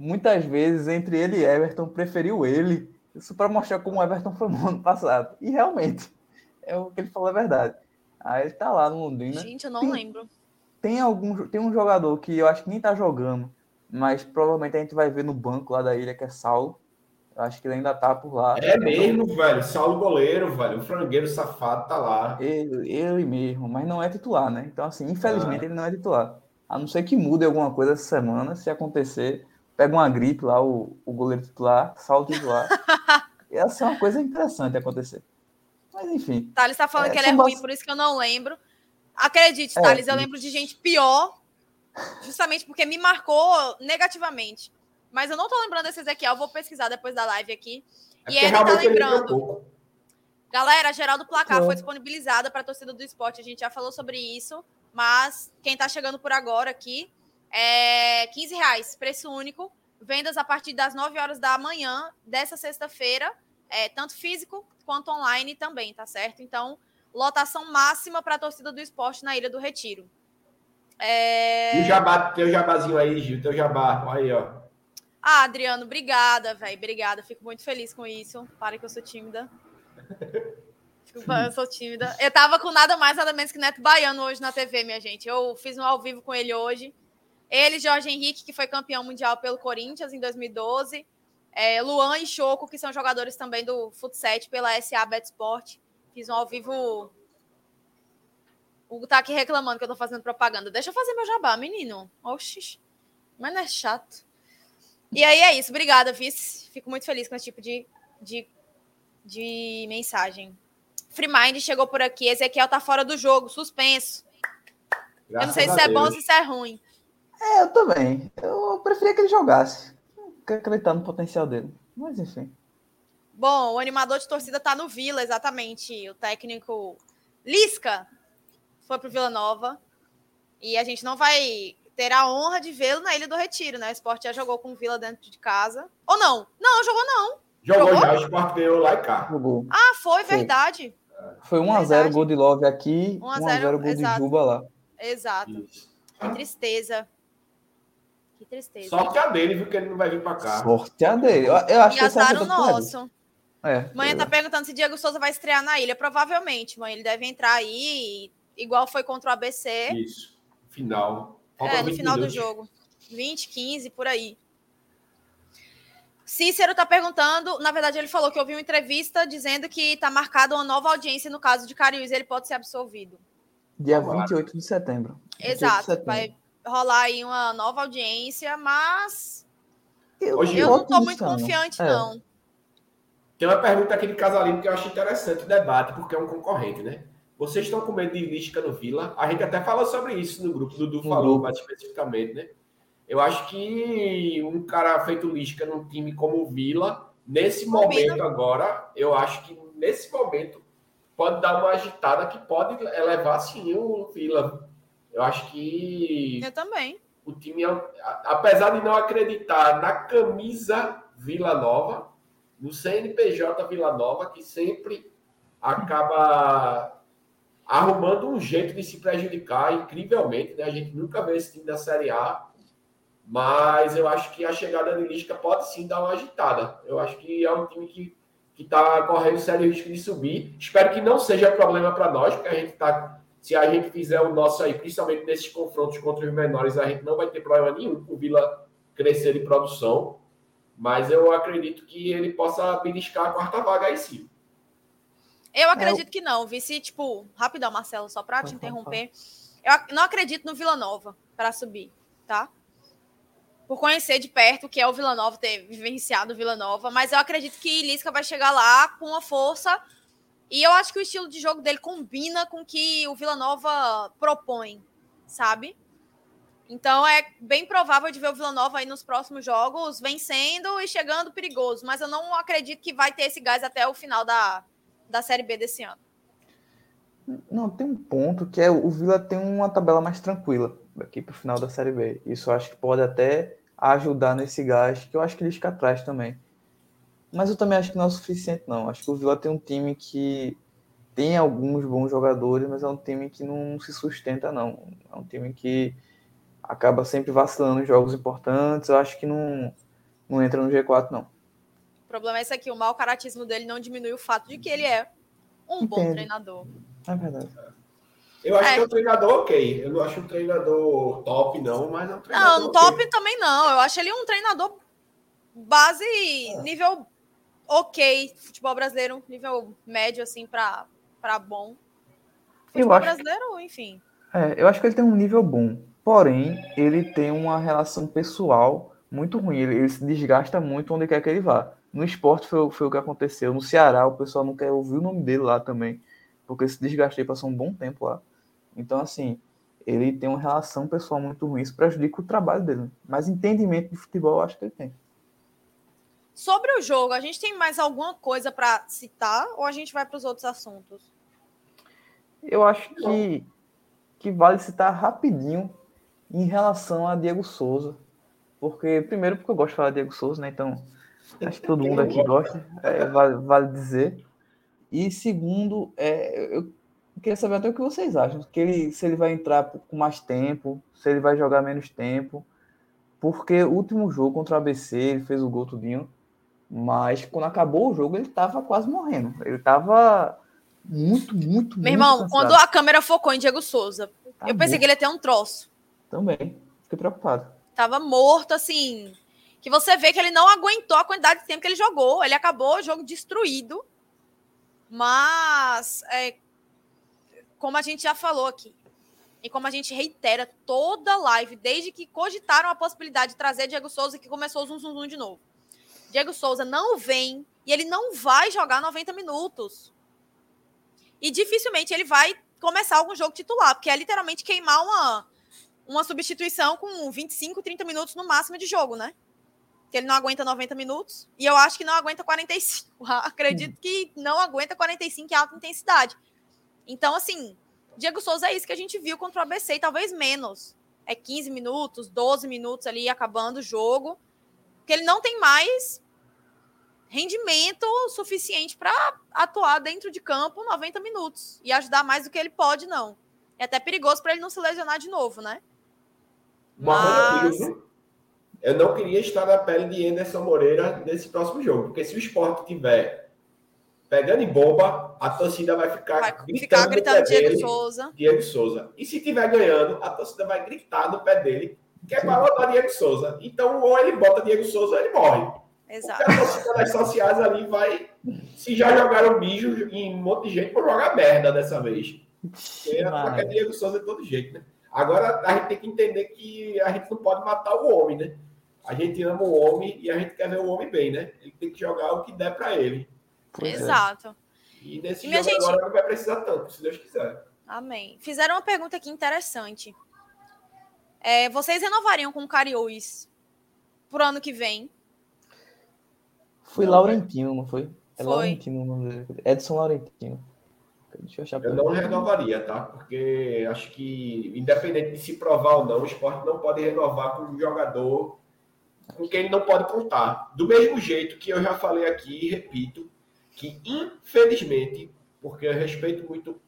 muitas vezes entre ele e Everton preferiu ele. Isso para mostrar como o Everton foi no ano passado. E realmente, é o que ele falou é verdade. Aí ele tá lá no Londrina. Gente, eu não Tem- lembro. Tem algum tem um jogador que eu acho que nem tá jogando, mas provavelmente a gente vai ver no banco lá da ilha que é Saulo. Eu acho que ele ainda tá por lá. É mesmo, velho. Saulo goleiro, velho. O frangueiro safado tá lá. Ele, ele mesmo, mas não é titular, né? Então, assim, infelizmente Ah. ele não é titular. A não ser que mude alguma coisa essa semana, se acontecer, pega uma gripe lá, o, o goleiro titular, salta titular. [LAUGHS] Ia ser uma coisa interessante acontecer. Mas, enfim, Thales tá falando É, que ele é ruim, bas- por isso que eu não lembro. Acredite, É, Thales, eu lembro de gente pior, justamente porque me marcou negativamente. Mas eu não tô lembrando desse Ezequiel, vou pesquisar depois da live aqui. É E ele tá lembrando. Galera, a geral do placar foi disponibilizada para a torcida do esporte. A gente já falou sobre isso, mas quem está chegando por agora aqui é 15 reais, preço único. Vendas a partir das 9 horas da manhã dessa sexta-feira, é, tanto físico quanto online também, tá certo? Então, lotação máxima para a torcida do esporte na Ilha do Retiro. É... E o jabá, teu jabazinho aí, Gil, teu jabá. Olha aí, ó. Ah, Adriano, obrigada, velho. Obrigada. Fico muito feliz com isso. Para que eu sou tímida. [LAUGHS] Eu sou tímida. Eu tava com nada mais, nada menos que Neto Baiano hoje na TV, minha gente. Eu fiz um ao vivo com ele hoje. Ele, Jorge Henrique, que foi campeão mundial pelo Corinthians em 2012. É, Luan e Choco, que são jogadores também do Futsal pela SA Bet Sport. Fiz um ao vivo. O Hugo tá aqui reclamando que eu tô fazendo propaganda. Deixa eu fazer meu jabá, menino. Oxi. Mas não é chato. E aí é isso. Obrigada, Vice. Fico muito feliz com esse tipo de, de, de mensagem. Free Mind chegou por aqui. Ezequiel tá fora do jogo, suspenso. eu não Graças sei se é bom ou se é ruim. É, eu também. Eu preferia que ele jogasse. Acreditar no potencial dele. Mas, enfim. Bom, o animador de torcida tá no Vila, exatamente. O técnico Lisca foi pro Vila Nova. E a gente não vai ter a honra de vê-lo na Ilha do Retiro, né? O Sport já jogou com o Vila dentro de casa. Ou não? Não, jogou não. Jogou Jogou? já, o Sport ganhou lá e cá. Jogou. Ah, foi, Foi. verdade. Foi 1x0 Verdade. gol de Love aqui, 1 a 0, 1x0 gol de exato. Juba lá. Exato. Que tristeza. Que tristeza. Sorte a dele, viu, que ele não vai vir pra cá. Sorte a dele. Eu, eu acho E que é azar o nosso. É, Mãe tá perguntando se Diego Souza vai estrear na ilha. Provavelmente, mãe. Ele deve entrar aí, igual foi contra o ABC. Isso. Final. Falta É, no 20 final minutos. do jogo. 20, 15, por aí. Cícero tá perguntando, na verdade ele falou que ouviu uma entrevista dizendo que tá marcada uma nova audiência no caso de Cariús e ele pode ser absolvido. dia Tomara. 28 de setembro. 28 de Exato, setembro. vai rolar aí uma nova audiência, mas Hoje eu não boto muito confiante É. não. Tem uma pergunta aqui de Casalino que eu acho interessante o debate, porque é um concorrente, né? Vocês estão com medo de lística no Vila? A gente até falou sobre isso no grupo, o Dudu No falou grupo. mais especificamente, né? Eu acho que um cara feito lística num time como o Vila, nesse Combina. momento agora, eu acho que nesse momento pode dar uma agitada que pode elevar sim o Vila. Eu acho que Eu também. o time, apesar de não acreditar na camisa Vila Nova, no CNPJ Vila Nova, que sempre acaba arrumando um jeito de se prejudicar incrivelmente, né? A gente nunca vê esse time da Série A, mas eu acho que a chegada de Lisca pode sim dar uma agitada. Eu acho que é um time que que está correndo sério risco de subir. Espero que não seja problema para nós, porque a gente tá se a gente fizer o nosso aí, principalmente nesses confrontos contra os menores, a gente não vai ter problema nenhum com o Vila crescer de produção. Mas eu acredito que ele possa beliscar a quarta vaga aí sim. Eu acredito que não, vi se, tipo, rapidão, Marcelo, só pra te interromper. Eu ac- não acredito no Vila Nova para subir, tá? por conhecer de perto o que é o Vila Nova, ter vivenciado o Vila Nova, mas eu acredito que Lisca vai chegar lá com uma força e eu acho que o estilo de jogo dele combina com o que o Vila Nova propõe, sabe? Então é bem provável de ver o Vila Nova aí nos próximos jogos vencendo e chegando perigoso, mas eu não acredito que vai ter esse gás até o final da, da Série B desse ano. Não, tem um ponto que é o Vila tem uma tabela mais tranquila daqui para o final da Série B. Isso eu acho que pode até ajudar nesse gás, que eu acho que ele fica atrás também. Mas eu também acho que não é o suficiente, não. Acho que o Vila tem um time que tem alguns bons jogadores, mas é um time que não se sustenta, não. É um time que acaba sempre vacilando em jogos importantes. Eu acho que não, não entra no G4, não. O problema é esse aqui: o mau caratismo dele não diminui o fato de que ele é um Entendo. bom treinador. É verdade. Eu acho é. que é um treinador ok. Eu não acho um treinador top, não, mas é um treinador. Não, top okay. também não. Eu acho ele um treinador base é. nível ok, futebol brasileiro, nível médio, assim, para bom. Futebol eu acho brasileiro, enfim. É, eu acho que ele tem um nível bom. Porém, ele tem uma relação pessoal muito ruim. Ele, ele se desgasta muito onde quer que ele vá. No esporte foi, foi o que aconteceu. No Ceará, o pessoal não quer ouvir o nome dele lá também. Porque se desgastei, passou um bom tempo lá. Então, assim, ele tem uma relação pessoal muito ruim. Isso prejudica o trabalho dele. Mas entendimento de futebol, eu acho que ele tem. Sobre o jogo, a gente tem mais alguma coisa para citar ou a gente vai para os outros assuntos? Eu acho que, que vale citar rapidinho em relação a Diego Souza. Porque, primeiro, porque eu gosto de falar de Diego Souza, né? Então, acho que todo mundo aqui gosta, é, vale, vale, dizer. E segundo, é, eu queria saber até o que vocês acham. Que ele, se ele vai entrar com mais tempo, se ele vai jogar menos tempo. Porque o último jogo contra o ABC, ele fez o gol tudinho. Mas quando acabou o jogo, ele tava quase morrendo. Ele tava muito, muito, Meu muito irmão, cansado. quando a câmera focou em Diego Souza, tá eu pensei que ele ia ter um troço. Também. Fiquei preocupado. Tava morto, assim. Que você vê que ele não aguentou a quantidade de tempo que ele jogou. Ele acabou o jogo destruído. Mas, é, como a gente já falou aqui, e como a gente reitera toda live, desde que cogitaram a possibilidade de trazer Diego Souza, que começou o zum, zum, zum de novo. Diego Souza não vem e ele não vai jogar 90 minutos. E dificilmente ele vai começar algum jogo titular, porque é literalmente queimar uma, uma substituição com 25, 30 minutos no máximo de jogo, né? Que ele não aguenta 90 minutos. E eu acho que não aguenta 45. [LAUGHS] Acredito que não aguenta 45 em alta intensidade. Então, assim, Diego Souza é isso que a gente viu contra o ABC, e talvez menos. É 15 minutos, 12 minutos ali acabando o jogo que ele não tem mais rendimento suficiente para atuar dentro de campo 90 minutos e ajudar mais do que ele pode, não. É até perigoso para ele não se lesionar de novo, né? Mas... Eu não queria estar na pele de Anderson Moreira nesse próximo jogo, porque se o esporte tiver pegando em bomba, a torcida vai ficar vai gritando, ficar gritando Diego dele, Souza. Diego Souza. E se tiver ganhando, a torcida vai gritar no pé dele que é para botar Diego Souza. Então, ou ele bota Diego Souza ou ele morre. Exato. Porque a torcida das sociais ali vai. Se já jogaram bicho em um monte de gente, vou jogar merda dessa vez. Porque é Diego Souza de todo jeito, né? Agora a gente tem que entender que a gente não pode matar o homem, né? A gente ama o homem e a gente quer ver o homem bem, né? Ele tem que jogar o que der para ele. É. Exato. É. E nesse e jogo gente... agora não vai precisar tanto, se Deus quiser. Amém. Fizeram uma pergunta aqui interessante. É, vocês renovariam com o Cariús pro ano que vem? Foi Laurentino, não foi? É foi. Laurentino. Edson Laurentino. Deixa eu achar eu não renovaria, tá? Porque acho que, independente de se provar ou não, o esporte não pode renovar com um jogador com quem ele não pode contar. Do mesmo jeito que eu já falei aqui e repito, que infelizmente, porque eu respeito muito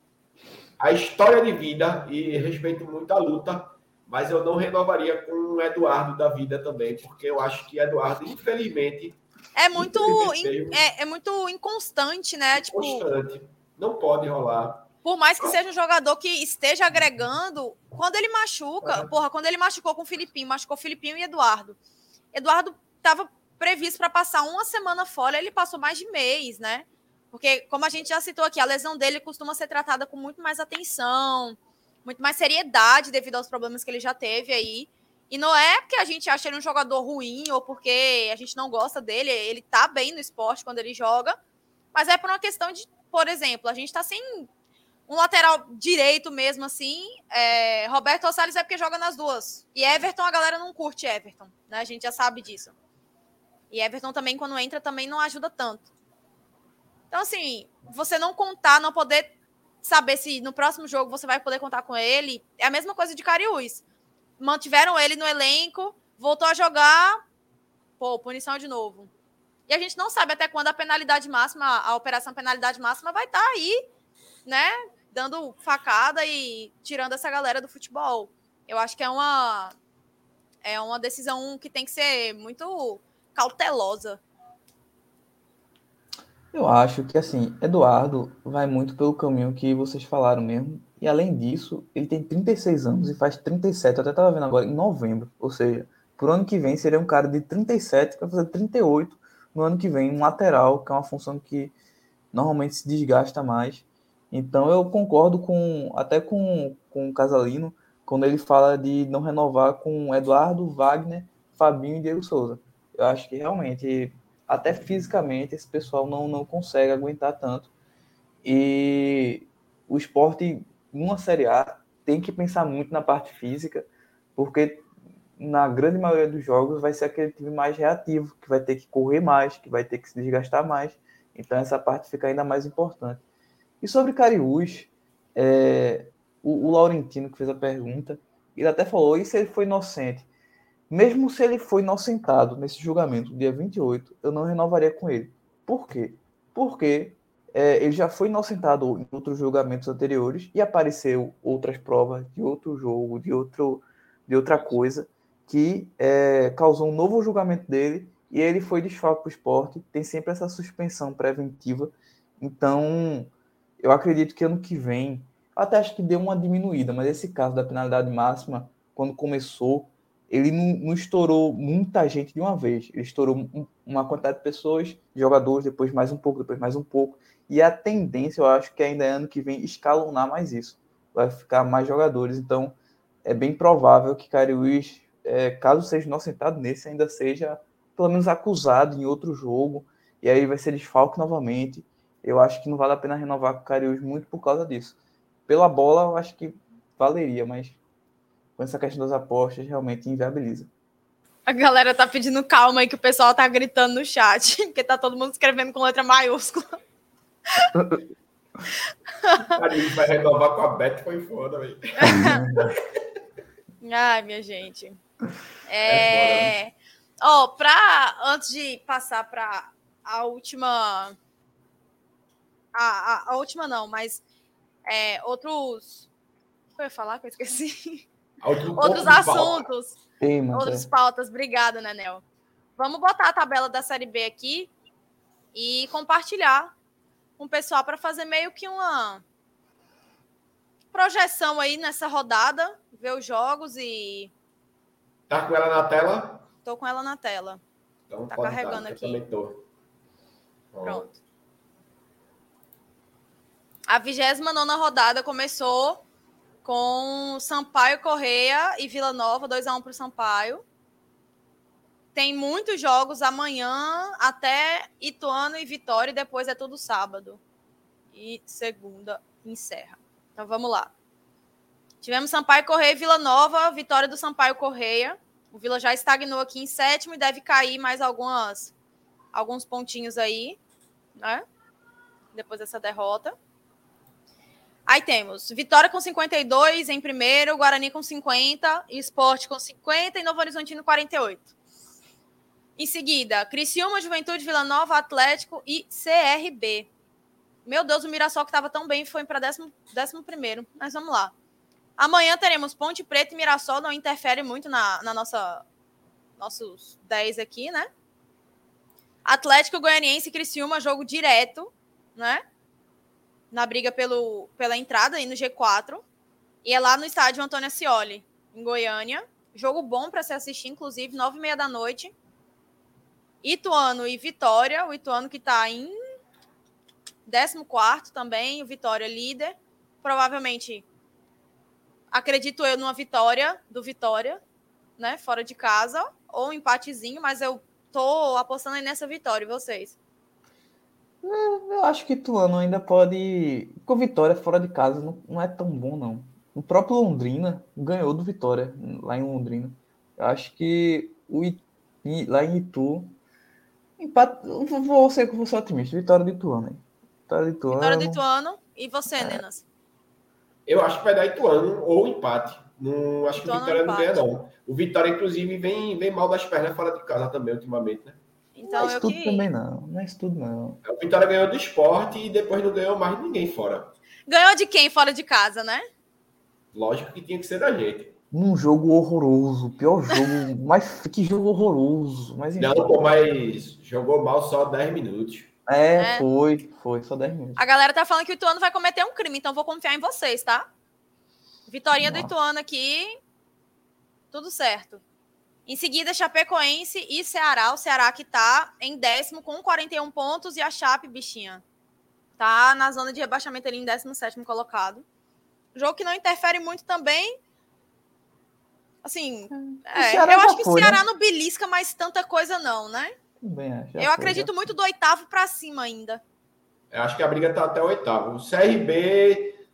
a história de vida e respeito muito a luta, mas eu não renovaria com o Eduardo da vida também, porque eu acho que Eduardo, infelizmente. É muito, in, é, é, muito inconstante, né? Tipo, inconstante. Tipo, não pode rolar. Por mais que seja um jogador que esteja agregando, quando ele machuca, é. porra, quando ele machucou com o Filipinho, machucou o Filipinho e Eduardo. Eduardo estava previsto para passar uma semana fora, ele passou mais de mês, né? Porque, como a gente já citou aqui, a lesão dele costuma ser tratada com muito mais atenção muito mais seriedade devido aos problemas que ele já teve aí. E não é porque a gente acha ele um jogador ruim ou porque a gente não gosta dele, ele tá bem no esporte quando ele joga, mas é por uma questão de, por exemplo, a gente tá sem um lateral direito mesmo assim. É, Roberto Salles é porque joga nas duas. E Everton, a galera não curte Everton, né? A gente já sabe disso. E Everton também, quando entra, também não ajuda tanto. Então, assim, você não contar, não poder saber se no próximo jogo você vai poder contar com ele, é a mesma coisa de Cariús mantiveram ele no elenco, voltou a jogar, pô, punição de novo. E a gente não sabe até quando a penalidade máxima, a operação penalidade máxima vai estar tá aí, né? Dando facada e tirando essa galera do futebol. Eu acho que é uma é uma decisão que tem que ser muito cautelosa. Eu acho que assim, Eduardo vai muito pelo caminho que vocês falaram mesmo, e além disso, ele tem 36 anos e faz 37, eu até estava vendo agora, em novembro. Ou seja, por ano que vem seria um cara de 37 para fazer 38 no ano que vem, um lateral, que é uma função que normalmente se desgasta mais. Então eu concordo com até com, com o Casalino quando ele fala de não renovar com Eduardo, Wagner, Fabinho e Diego Souza. Eu acho que realmente, até fisicamente, esse pessoal não, não consegue aguentar tanto. E o esporte numa Série A, tem que pensar muito na parte física, porque na grande maioria dos jogos vai ser aquele time mais reativo, que vai ter que correr mais, que vai ter que se desgastar mais. Então essa parte fica ainda mais importante. E sobre Cariús, é, o, o, Laurentino que fez a pergunta, ele até falou, e se ele foi inocente? Mesmo se ele foi inocentado nesse julgamento, dia 28, eu não renovaria com ele. Por quê? Porque é, ele já foi inocentado em outros julgamentos anteriores e apareceu outras provas de outro jogo, de, outro, de outra coisa, que é, causou um novo julgamento dele e ele foi desfalque para o esporte. Tem sempre essa suspensão preventiva. Então, eu acredito que ano que vem, até acho que deu uma diminuída, mas esse caso da penalidade máxima, quando começou, ele não, não, estourou muita gente de uma vez. Ele estourou uma quantidade de pessoas, jogadores, depois mais um pouco, depois mais um pouco. E a tendência, eu acho que ainda é ano que vem escalonar mais isso. Vai ficar mais jogadores. Então, é bem provável que Cariús, é, caso seja inocentado nesse, ainda seja pelo menos acusado em outro jogo. E aí vai ser desfalque novamente. Eu acho que não vale a pena renovar com o Cariús muito por causa disso. Pela bola, eu acho que valeria, mas com essa questão das apostas, realmente inviabiliza. A galera tá pedindo calma aí que o pessoal tá gritando no chat, [LAUGHS] porque tá todo mundo escrevendo com letra maiúscula. [LAUGHS] A gente vai renovar com a Beth, foi foda, velho. [LAUGHS] Ai, minha gente. É. é Ó, oh, pra. Antes de passar para a última. A, a, a, última não, mas é, outros. O que eu ia falar que eu esqueci? Outros assuntos. Sim, outras pautas. Obrigada, Nenel. Vamos botar a tabela da Série B aqui e compartilhar com o pessoal para fazer meio que uma projeção aí nessa rodada, ver os jogos e. Tá com ela na tela? Tô com ela na tela. Então, tá carregando dar, aqui. Tô. Pronto. A 29 rodada começou com Sampaio Correia e Vila Nova, 2x1 para o Sampaio. Tem muitos jogos amanhã até Ituano e Vitória, e depois é tudo sábado. E segunda encerra. Então vamos lá. Tivemos Sampaio Correia e Vila Nova, vitória do Sampaio Correia. O Vila já estagnou aqui em sétimo e deve cair mais algumas alguns pontinhos aí, né? Depois dessa derrota. Aí temos Vitória com 52 em primeiro, Guarani com 50, Esporte com 50 e Novo Horizontino 48. Em seguida, Criciúma, Juventude, Vila Nova, Atlético e CRB. Meu Deus, o Mirassol que estava tão bem foi para décimo, décimo primeiro. Mas vamos lá. Amanhã teremos Ponte Preta e Mirassol, não interfere muito na, na nossa nossos 10 aqui, né? Atlético Goianiense e Criciúma, jogo direto, né? Na briga pelo, pela entrada aí no G4. E é lá no estádio Antônio Ascioli, em Goiânia. Jogo bom para se assistir, inclusive, nove e meia da noite. Ituano e Vitória. O Ituano que está em 14 também, o Vitória líder. Provavelmente, acredito eu, numa vitória do Vitória, né? Fora de casa, ou um empatezinho, mas eu tô apostando aí nessa vitória, vocês? Eu acho que Ituano ainda pode. Com Vitória fora de casa não, não é tão bom, não. O próprio Londrina ganhou do Vitória lá em Londrina. Eu acho que o I- I- lá em Itu. Empate, eu vou- ser, vou ser otimista. Vitória de Ituano. hein? Vitória de Ituano. Vitória do Ituano. E você, É. Nenas? Eu acho que vai dar Ituano ou empate. Não, acho que o Ituano Vitória não ganha, não. O Vitória, inclusive, vem, vem mal das pernas fora de casa também, ultimamente, né? Não Então é eu isso tudo que. também, não. Não é isso tudo, não. O Vitória ganhou do esporte e depois não ganhou mais ninguém fora. Ganhou de quem fora de casa, né? Lógico que tinha que ser da gente. Num jogo horroroso. Pior jogo. [LAUGHS] mas que jogo horroroso. Mas enfim. Não, pô, mas jogou mal só 10 minutos. É, É. foi. Foi. Só 10 minutos. A galera tá falando que o Ituano vai cometer um crime, então vou confiar em vocês, tá? Vitorinha do Nossa. Ituano aqui. Tudo certo. Em seguida, Chapecoense e Ceará. O Ceará que tá em décimo com 41 pontos e a Chape, bichinha, tá na zona de rebaixamento ali em 17º colocado. Jogo que não interfere muito também. Assim, é, Ceará eu acho que o foi, né? Ceará não belisca mais tanta coisa não, né? Acho. Já eu foi, acredito já muito do oitavo pra cima ainda. Eu acho que a briga tá até o oitavo. O CRB,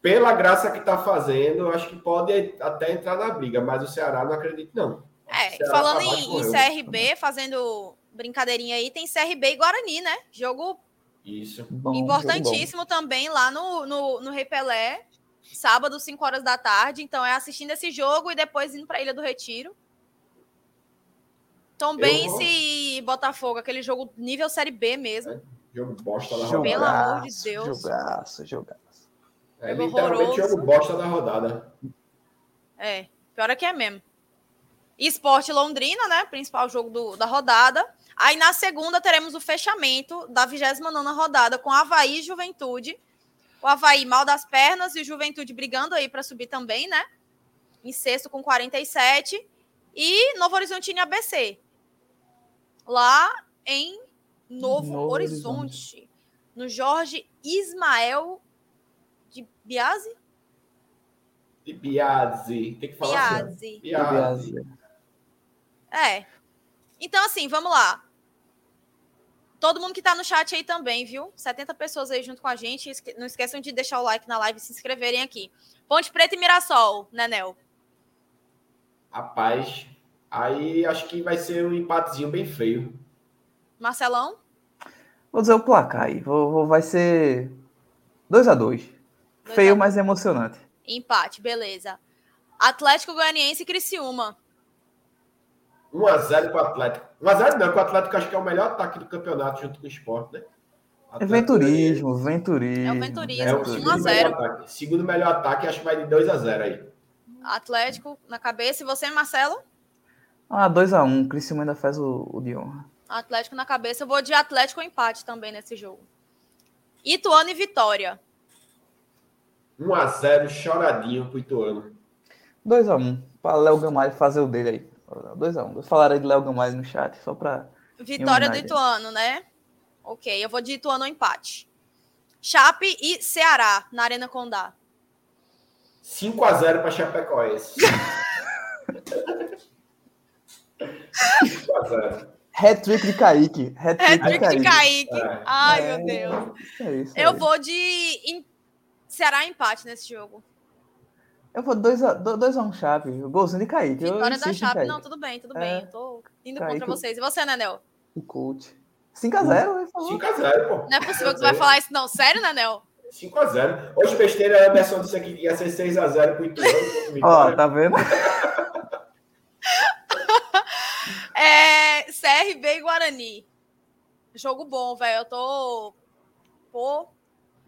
pela graça que tá fazendo, eu acho que pode até entrar na briga, mas o Ceará não acredito, não. É, Ceará falando tá em, em. CRB, fazendo brincadeirinha aí, tem CRB e Guarani, né? Jogo Isso. Bom, jogo importantíssimo também lá no, no, no Rei Pelé, sábado, 5 horas da tarde. Então é assistindo esse jogo e depois indo pra Ilha do Retiro. Tombense e Botafogo, aquele jogo nível Série B mesmo. Jogo bosta da bom. rodada. Pelo amor de Deus. Jogaço, jogaço. É Jogo literalmente horroroso. jogo bosta da rodada. É, pior é que é mesmo. Esporte Londrina, né? Principal jogo do- da rodada. Aí na segunda teremos o fechamento da 29 rodada com Havaí e Juventude. O Havaí mal das pernas e o Juventude brigando aí para subir também, né? Em sexto com 47. E Novo Horizontino e ABC. Lá em Novo, Novo Horizonte. No Jorge Ismael de Biase? E Biase. Tem que falar assim. Biase. Biase. É. Então, assim, vamos lá. Todo mundo que tá no chat aí também, viu? 70 pessoas aí junto com a gente. Não esqueçam de deixar o like na live e se inscreverem aqui. Ponte Preta e Mirassol, né, Nel? Rapaz, aí acho que vai ser um empatezinho bem feio. Marcelão? Vou dizer o placar aí. Vou, vou- vai ser 2x2. Dois Feio, a- mas emocionante. Empate, beleza. Atlético Goianiense e Criciúma. 1x0 pro Atlético. 1x0 não, que o Atlético acho que é o melhor ataque do campeonato junto com o Sport, né? É venturismo, venturismo. É o venturismo. É o 1 a segundo 0. melhor ataque. Segundo melhor ataque, acho que vai de 2x0 aí. Atlético na cabeça. E você, Marcelo? Ah, 2x1. Criciúma ainda faz o, o de honra. Atlético na cabeça. Eu vou de Atlético ou empate também nesse jogo. Ituano e Vitória. 1x0 choradinho pro Ituano. 2x1. Pra Léo Gamalho fazer o dele aí. 2x1. Eu falarei de Léo Gamalho no chat, só pra. Vitória do. Ituano, né? Ok, eu vou de Ituano empate. Chape e Ceará, na Arena Condá. 5x0 pra Chapecoense. [LAUGHS] 5x0. Hat-trick de Kaique. Hat-trick de Kaique. É. Ai, É, meu Deus. É isso, Eu vou de Ceará empate nesse jogo. Eu vou 2x1 Chape. O golzinho de Kaique. Eu Vitória da Chape. Não, tudo bem, tudo É. bem. Eu tô indo Kaique- contra vocês. E você, Nenel? O coach. 5x0, ele falou. 5x0, pô. Não é possível que você vai falar isso, não. Sério, Nenel? 5x0. Hoje besteira, Anderson disse aqui que ia ser 6x0 pro Ituano. [LAUGHS] o Ó, tá vendo? [LAUGHS] É, CRB e Guarani. Jogo bom, velho. Eu tô. Pô,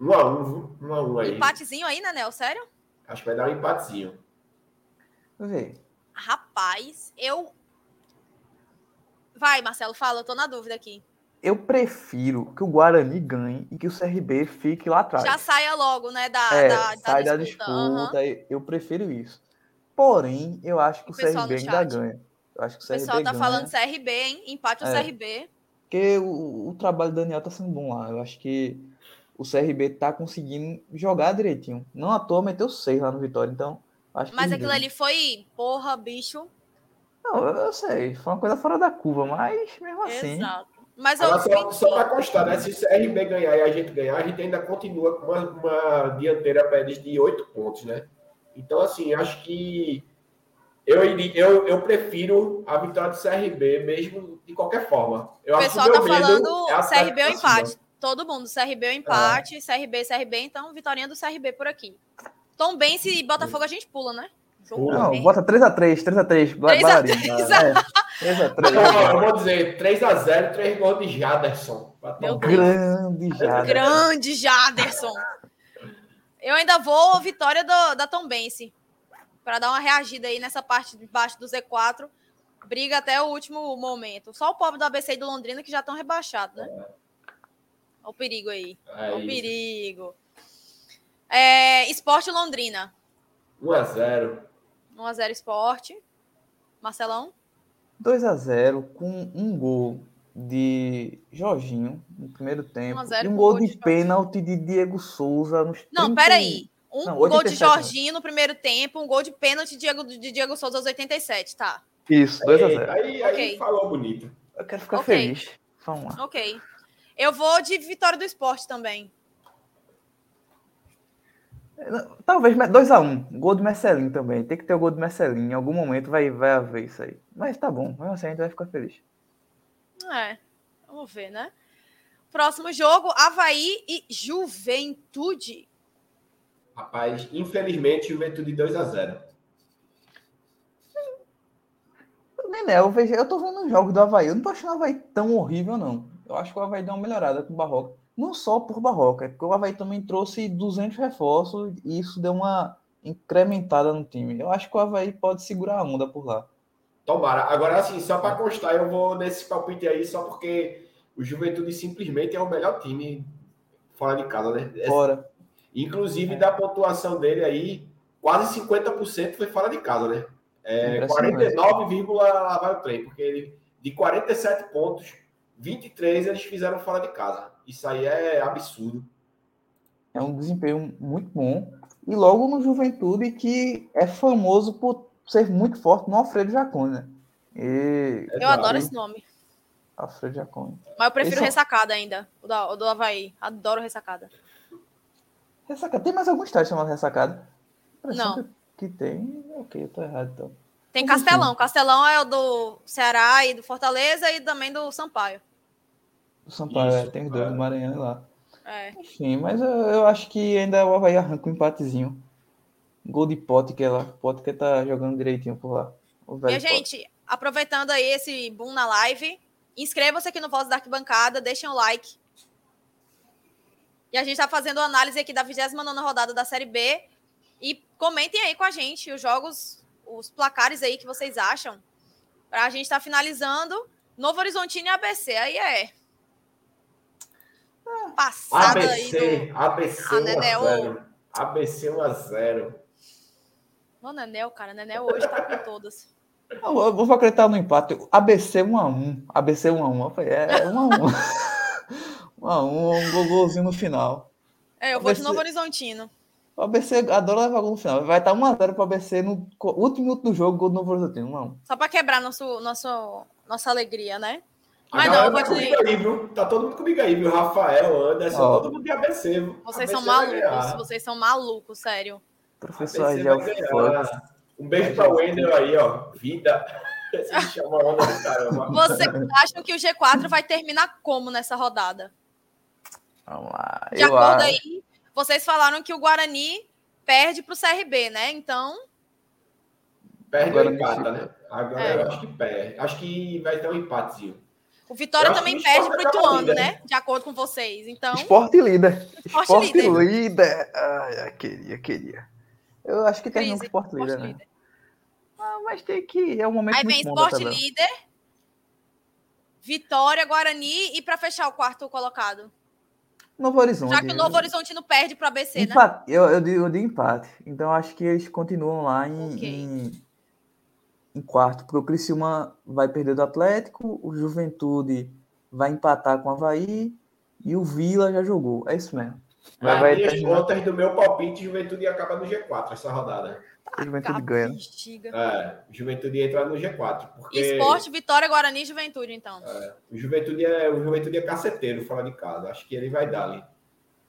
1x1, viu? 1x1 aí. empatezinho aí, Nenel? Sério? Acho que vai dar um empatezinho. Vê. Rapaz, eu. Vai, Marcelo, fala, eu tô na dúvida aqui. Eu prefiro que o Guarani ganhe e que o CRB fique lá atrás. Já saia logo, né, da, é, da, da sai da disputa. disputa. Aham. Eu prefiro isso. Porém, eu acho que O o, CRB ainda ganha. Eu acho que o O CRB pessoal tá ganha. falando CRB, hein? Empate o É. CRB. Porque o, o trabalho do Daniel tá sendo bom lá. Eu acho que o CRB tá conseguindo jogar direitinho. Não à toa meteu seis lá no Vitória, então acho que Mas aquilo ganham. ali foi, porra, bicho. Não, eu, eu sei, foi uma coisa fora da curva, mas mesmo assim. Exato. Mas eu, só, só para constar, né? Se o CRB ganhar e a gente ganhar, a gente ainda continua com uma, uma dianteira para eles de oito pontos, né? Então, assim, acho que eu, eu, eu prefiro a vitória do CRB, mesmo de qualquer forma. Eu o pessoal tá falando é CRB ou empate. Todo mundo, CRB ou empate, CRB, CRB, então vitória do CRB por aqui. Tom Benz e Botafogo a gente pula, né? Jogo Pula. Não, bem. bota 3x3, 3x3, 3 a 3, É, 3x3. Não, eu vou dizer 3x0, 3 gols de Jaderson. Grande já. Grande Jaderson. Eu ainda vou vitória do, da Tom Bense. Para dar uma reagida aí nessa parte de baixo do Z4. Briga até o último momento. Só o pobre do ABC e do Londrina que já estão rebaixados, né? Olha o perigo aí. É Olha o perigo. É, Esporte Londrina. 1x0. 1x0 Esporte. Marcelão? 2x0 com um gol de Jorginho no primeiro tempo 1 a 0 e um com gol gol de de pênalti de Diego Souza nos Não, 30 peraí. Um Não, gol de 87, né? Jorginho no primeiro tempo, um gol de pênalti de Diego, de Diego Souza aos 87, tá. Isso, 2x0. Aí, aí Ok. falou bonito. Eu quero ficar Ok. feliz. Vamos lá. Ok. Eu vou de vitória do esporte também. Talvez 2x1. Gol do Marcelinho também. Tem que ter o gol do Marcelinho. Em algum momento vai, vai haver isso aí. Mas tá bom. Assim a gente vai ficar feliz. É, vamos ver, né? Próximo jogo, Havaí e Juventude. Rapaz, infelizmente, Juventude 2x0. Nené, eu, vejo, eu tô vendo os jogos do Havaí. Eu não tô achando o Havaí tão horrível, não. Eu acho que o Havaí deu uma melhorada com o Barroca. Não só por Barroca, é porque o Havaí também trouxe 200 reforços e isso deu uma incrementada no time. Eu acho que o Havaí pode segurar a onda por lá. Tomara. Agora, assim, só para constar, eu vou nesse palpite aí só porque o Juventude simplesmente é o melhor time fora de casa, né? É- Fora. Inclusive, da pontuação dele aí, quase 50% foi fora de casa, né? É, Impressionante. 49, lá vai o trem, porque ele, de 47 pontos, 23 eles fizeram fora de casa. Isso aí é absurdo. É um desempenho muito bom. E logo no Juventude, que é famoso por ser muito forte no Alfredo Jacone, né? E... Eu Exato. adoro esse nome. Alfredo Jacone. Mas eu prefiro Esse é- ressacada ainda. O do, o do Havaí. Adoro ressacada. Ressacada. Tem mais algum estádio chamado Ressacada? Não. Que tem. Ok, eu tô errado então. Tem Mas enfim. Castelão. Castelão é o do Ceará e do Fortaleza e também do Sampaio. O Sampaio Isso, é, tem os dois é. do Maranhão e lá. É. Enfim, mas eu, eu acho que ainda o Havaí arranca um empatezinho. Gol de Pote que é lá. Pote que tá jogando direitinho por lá. O velho Minha gente, aproveitando aí esse boom na live, inscreva-se aqui no Voz da Arquibancada, deixem o like. E a gente tá fazendo análise aqui da 29 rodada da Série B. E comentem aí com a gente os jogos, os placares aí que vocês acham. Pra gente estar finalizando. Novo Horizontino e ABC. Aí é. Passada aí ABC, do. ABC Ah, Nené, 1x0. ABC 1x0. Ô, Nenel, cara. Nenel hoje tá com todas. Não, eu vou acreditar no empate. ABC 1x1. ABC 1x1. Eu falei, é 1x1. 1x1, um gol- [LAUGHS] golzinho no final. É, eu vou de ABC. Novo Horizontino. O ABC adora levar gol no final. Vai estar 1x0 pro ABC no último minuto do jogo, gol do Novo Horizontino. 1x1. Só pra quebrar nosso, nosso, nossa alegria, né? A Mas não, eu vou tá aí, viu? Tá todo mundo comigo aí, viu? Rafael, Anderson, Ó. todo mundo de ABC. viu? Vocês ABC são malucos, vocês são malucos, sério. Professor ganhar. Um beijo pra Wendel aí, ó. Vida. [LAUGHS] Do caramba. Vocês acham que o G4 vai terminar como nessa rodada? Vamos lá. De Eu acordo acho. aí, vocês falaram que o Guarani perde pro CRB, né? Então, Perde Agora ou empata, né? Agora É. eu acho que perde. Acho que vai ter um empatezinho. o Vitória também o perde Sport pro acaba Ituano, né? De acordo com vocês. Então, Esporte líder. Esporte Esporte líder. líder. Queria, queria. Eu acho que com crise. Esporte líder, Esporte né? líder. Ah, mas tem que. É um momento Aí vem muito Esporte tabela. líder, Vitória, Guarani e pra fechar o quarto colocado. Novo Horizonte. Já que o Novo Horizontino perde pro ABC, né? Empate. Eu, eu, digo, eu digo empate. Então acho que eles continuam lá em, Ok. em, em quarto, porque o Criciúma vai perder do Atlético, o Juventude vai empatar com o Havaí e o Vila já jogou. É isso mesmo. Vai, Nas vai terminar- contas do meu palpite, Juventude acaba no G4 essa rodada. A Juventude ganha. né? Bexiga. É, Juventude entra no G4. Porque Esporte, Vitória, Guarani e Juventude, então. o Juventude é, o Juventude é caceteiro fora de casa. Acho que ele vai dar ali.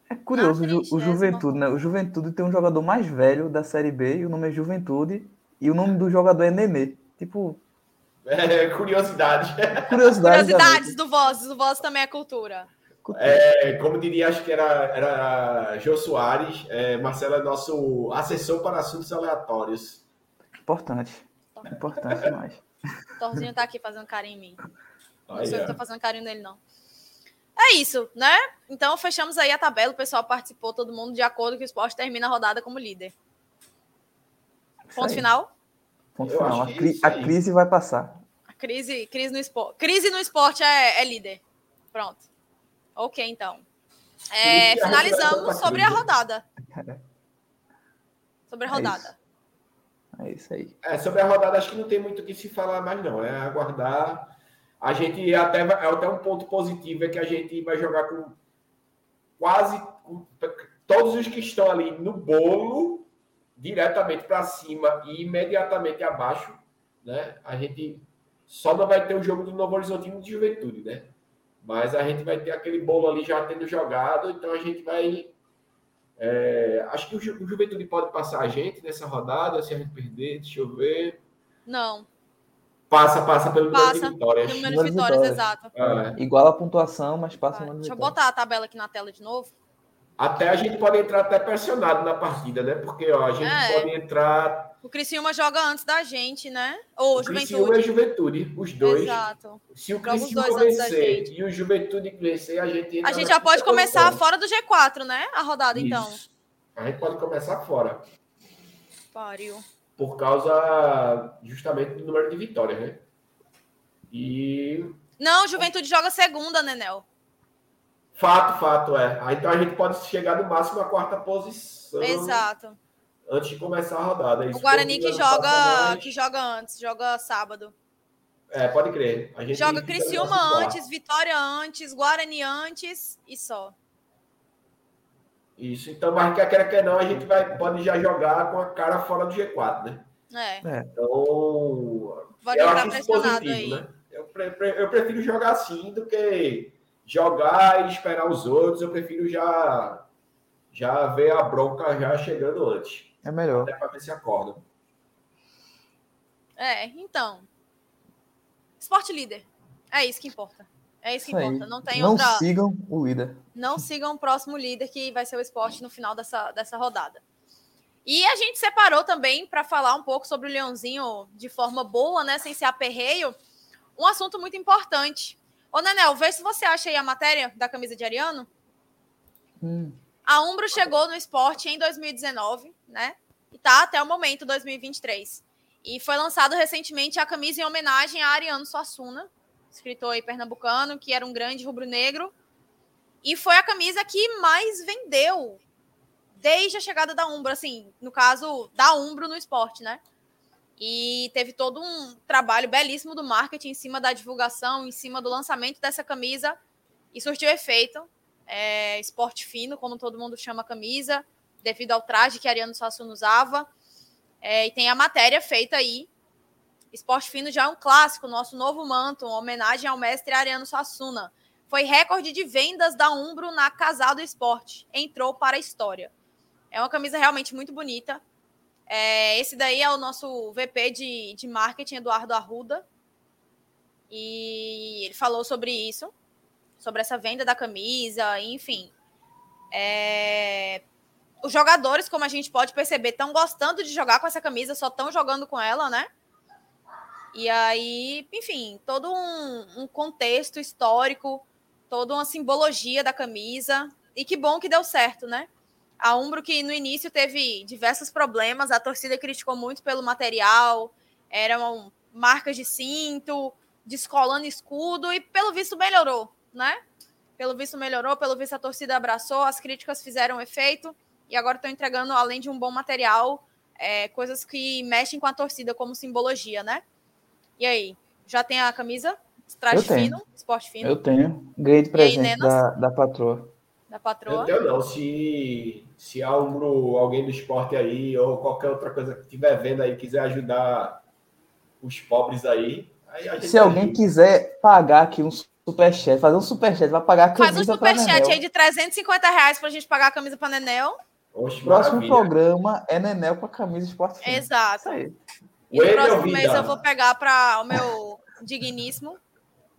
É curioso, Ah, o Ju- o Juventude, né? O Juventude tem um jogador mais velho da Série B e o nome é Juventude e o nome do jogador é Nenê. Tipo, [LAUGHS] É, curiosidade. curiosidade. da Curiosidades do Vozes. O Vozes também é cultura. É, como diria, acho que era, era Jô Soares, é, Marcelo é nosso assessor para assuntos aleatórios. Importante. Importante demais. [LAUGHS] Thorzinho tá aqui fazendo carinho em mim. Não sei se eu tô fazendo carinho nele, não. É isso, né? Então fechamos aí a tabela. O pessoal participou, todo mundo de acordo que o esporte termina a rodada como líder. Ponto final. Ponto Eu final. A, cri- a crise vai passar. A crise, crise no esporte. Crise no esporte é, é líder. Pronto. Ok, então. É, é finalizamos sobre a rodada. Sobre a É rodada. É isso aí. É, sobre a rodada, acho que não tem muito o que se falar mais, não. É aguardar. A gente até vai- é até um ponto positivo é que a gente vai jogar com quase com todos os que estão ali no bolo diretamente para cima e imediatamente abaixo, né? A gente só não vai ter o jogo do Novo Horizontino de Juventude, né? Mas a gente vai ter aquele bolo ali já tendo jogado, então a gente vai é, acho que o, Ju- o Juventude pode passar a gente nessa rodada, se a gente perder, deixa eu ver. Não. Passa, passa pelo número Passa. de vitórias. Número de Número de vitórias, vitórias. exato. É. Igual a pontuação, mas passa Tá, no Deixa eu botar a tabela aqui na tela de novo. Até a gente pode entrar até pressionado na partida, né? Porque ó, a gente É. pode entrar. O Criciúma joga antes da gente, né? Ou O Criciúma e Juventude. o Juventude, os dois. Exato. Se o Criciúma vencer e o Juventude vencer, a gente entra A gente já pode começar posição. fora do G4, né? A rodada, então. Isso. A gente pode começar fora. Pariu. Por causa justamente do número de vitórias, né? E Não, Juventude joga segunda, Nenel. Fato, fato, é. Aí, Então a gente pode chegar no máximo à quarta posição. Exato. antes de começar a rodada. O Isso Guarani que joga, mais- que joga antes, joga sábado. É, pode crer. A gente Joga Criciúma antes, Vitória antes, Guarani antes e só. Isso, então, mas quer queira que não, a gente vai, pode já jogar com a cara fora do G4, né? É, Então, pode eu acho isso positivo, aí. né? Eu, pre- pre- eu prefiro jogar assim do que jogar e esperar os outros. Eu prefiro já, já ver a bronca já chegando antes. É melhor. Até para ver se acorda. É, então. Esporte líder. É isso que importa. É isso que Isso aí. importa. Não tem Não outra. sigam o líder. não sigam o próximo líder que vai ser o esporte no final dessa, dessa rodada. E a gente separou também para falar um pouco sobre o Leãozinho de forma boa, né, sem ser aperreio, um assunto muito importante. Ô, Nenel, vê se você acha aí a matéria da camisa de Ariano. Hum, A Umbro chegou no esporte em 2019, né? E tá até o momento, 2023. E foi lançado recentemente a camisa em homenagem a Ariano Suassuna, escritor aí pernambucano, que era um grande rubro-negro. E foi a camisa que mais vendeu desde a chegada da Umbro, assim, no caso, da Umbro no esporte, né? E teve todo um trabalho belíssimo do marketing em cima da divulgação, em cima do lançamento dessa camisa. E surtiu efeito é, esporte fino, como todo mundo chama a camisa, devido ao traje que Ariano Suassuna usava. É, e tem a matéria feita aí. Esporte fino já é um clássico, nosso novo manto, uma homenagem ao mestre Ariano Suassuna. Foi recorde de vendas da Umbro na Casado Esporte. Entrou para a história. É uma camisa realmente muito bonita. É, esse daí é o nosso VP de, de marketing, Eduardo Arruda. E ele falou sobre isso sobre essa venda da camisa, enfim. É, Os jogadores, como a gente pode perceber, estão gostando de jogar com essa camisa, só estão jogando com ela, né? E aí, enfim, todo um, um contexto histórico, toda uma simbologia da camisa. E que bom que deu certo, né? A Umbro que no início teve diversos problemas, a torcida criticou muito pelo material, eram marcas de cinto, descolando escudo, e pelo visto melhorou né? Pelo visto melhorou, pelo visto a torcida abraçou, as críticas fizeram efeito e agora estão entregando, além de um bom material, é, coisas que mexem com a torcida como simbologia, né? E aí, já tem a camisa? Traje fino, esporte fino. eu tenho. Ganhei de aí, presente Nenas? da, da patroa. Da Eu patroa? não tenho não. Se, se há um, gru- alguém do esporte aí ou qualquer outra coisa que estiver vendo aí quiser ajudar os pobres aí, aí a gente Se alguém ajuda. quiser pagar aqui um superchat, fazer um superchat, vai pagar a Faz um camisa superchat aí de 350 reais pra gente pagar a camisa pra Nenel. Oxe, Próximo maravilha. programa é Nenel com a camisa Esporte. Exato. Isso aí. E no próximo Vida. mês eu vou pegar para o meu digníssimo.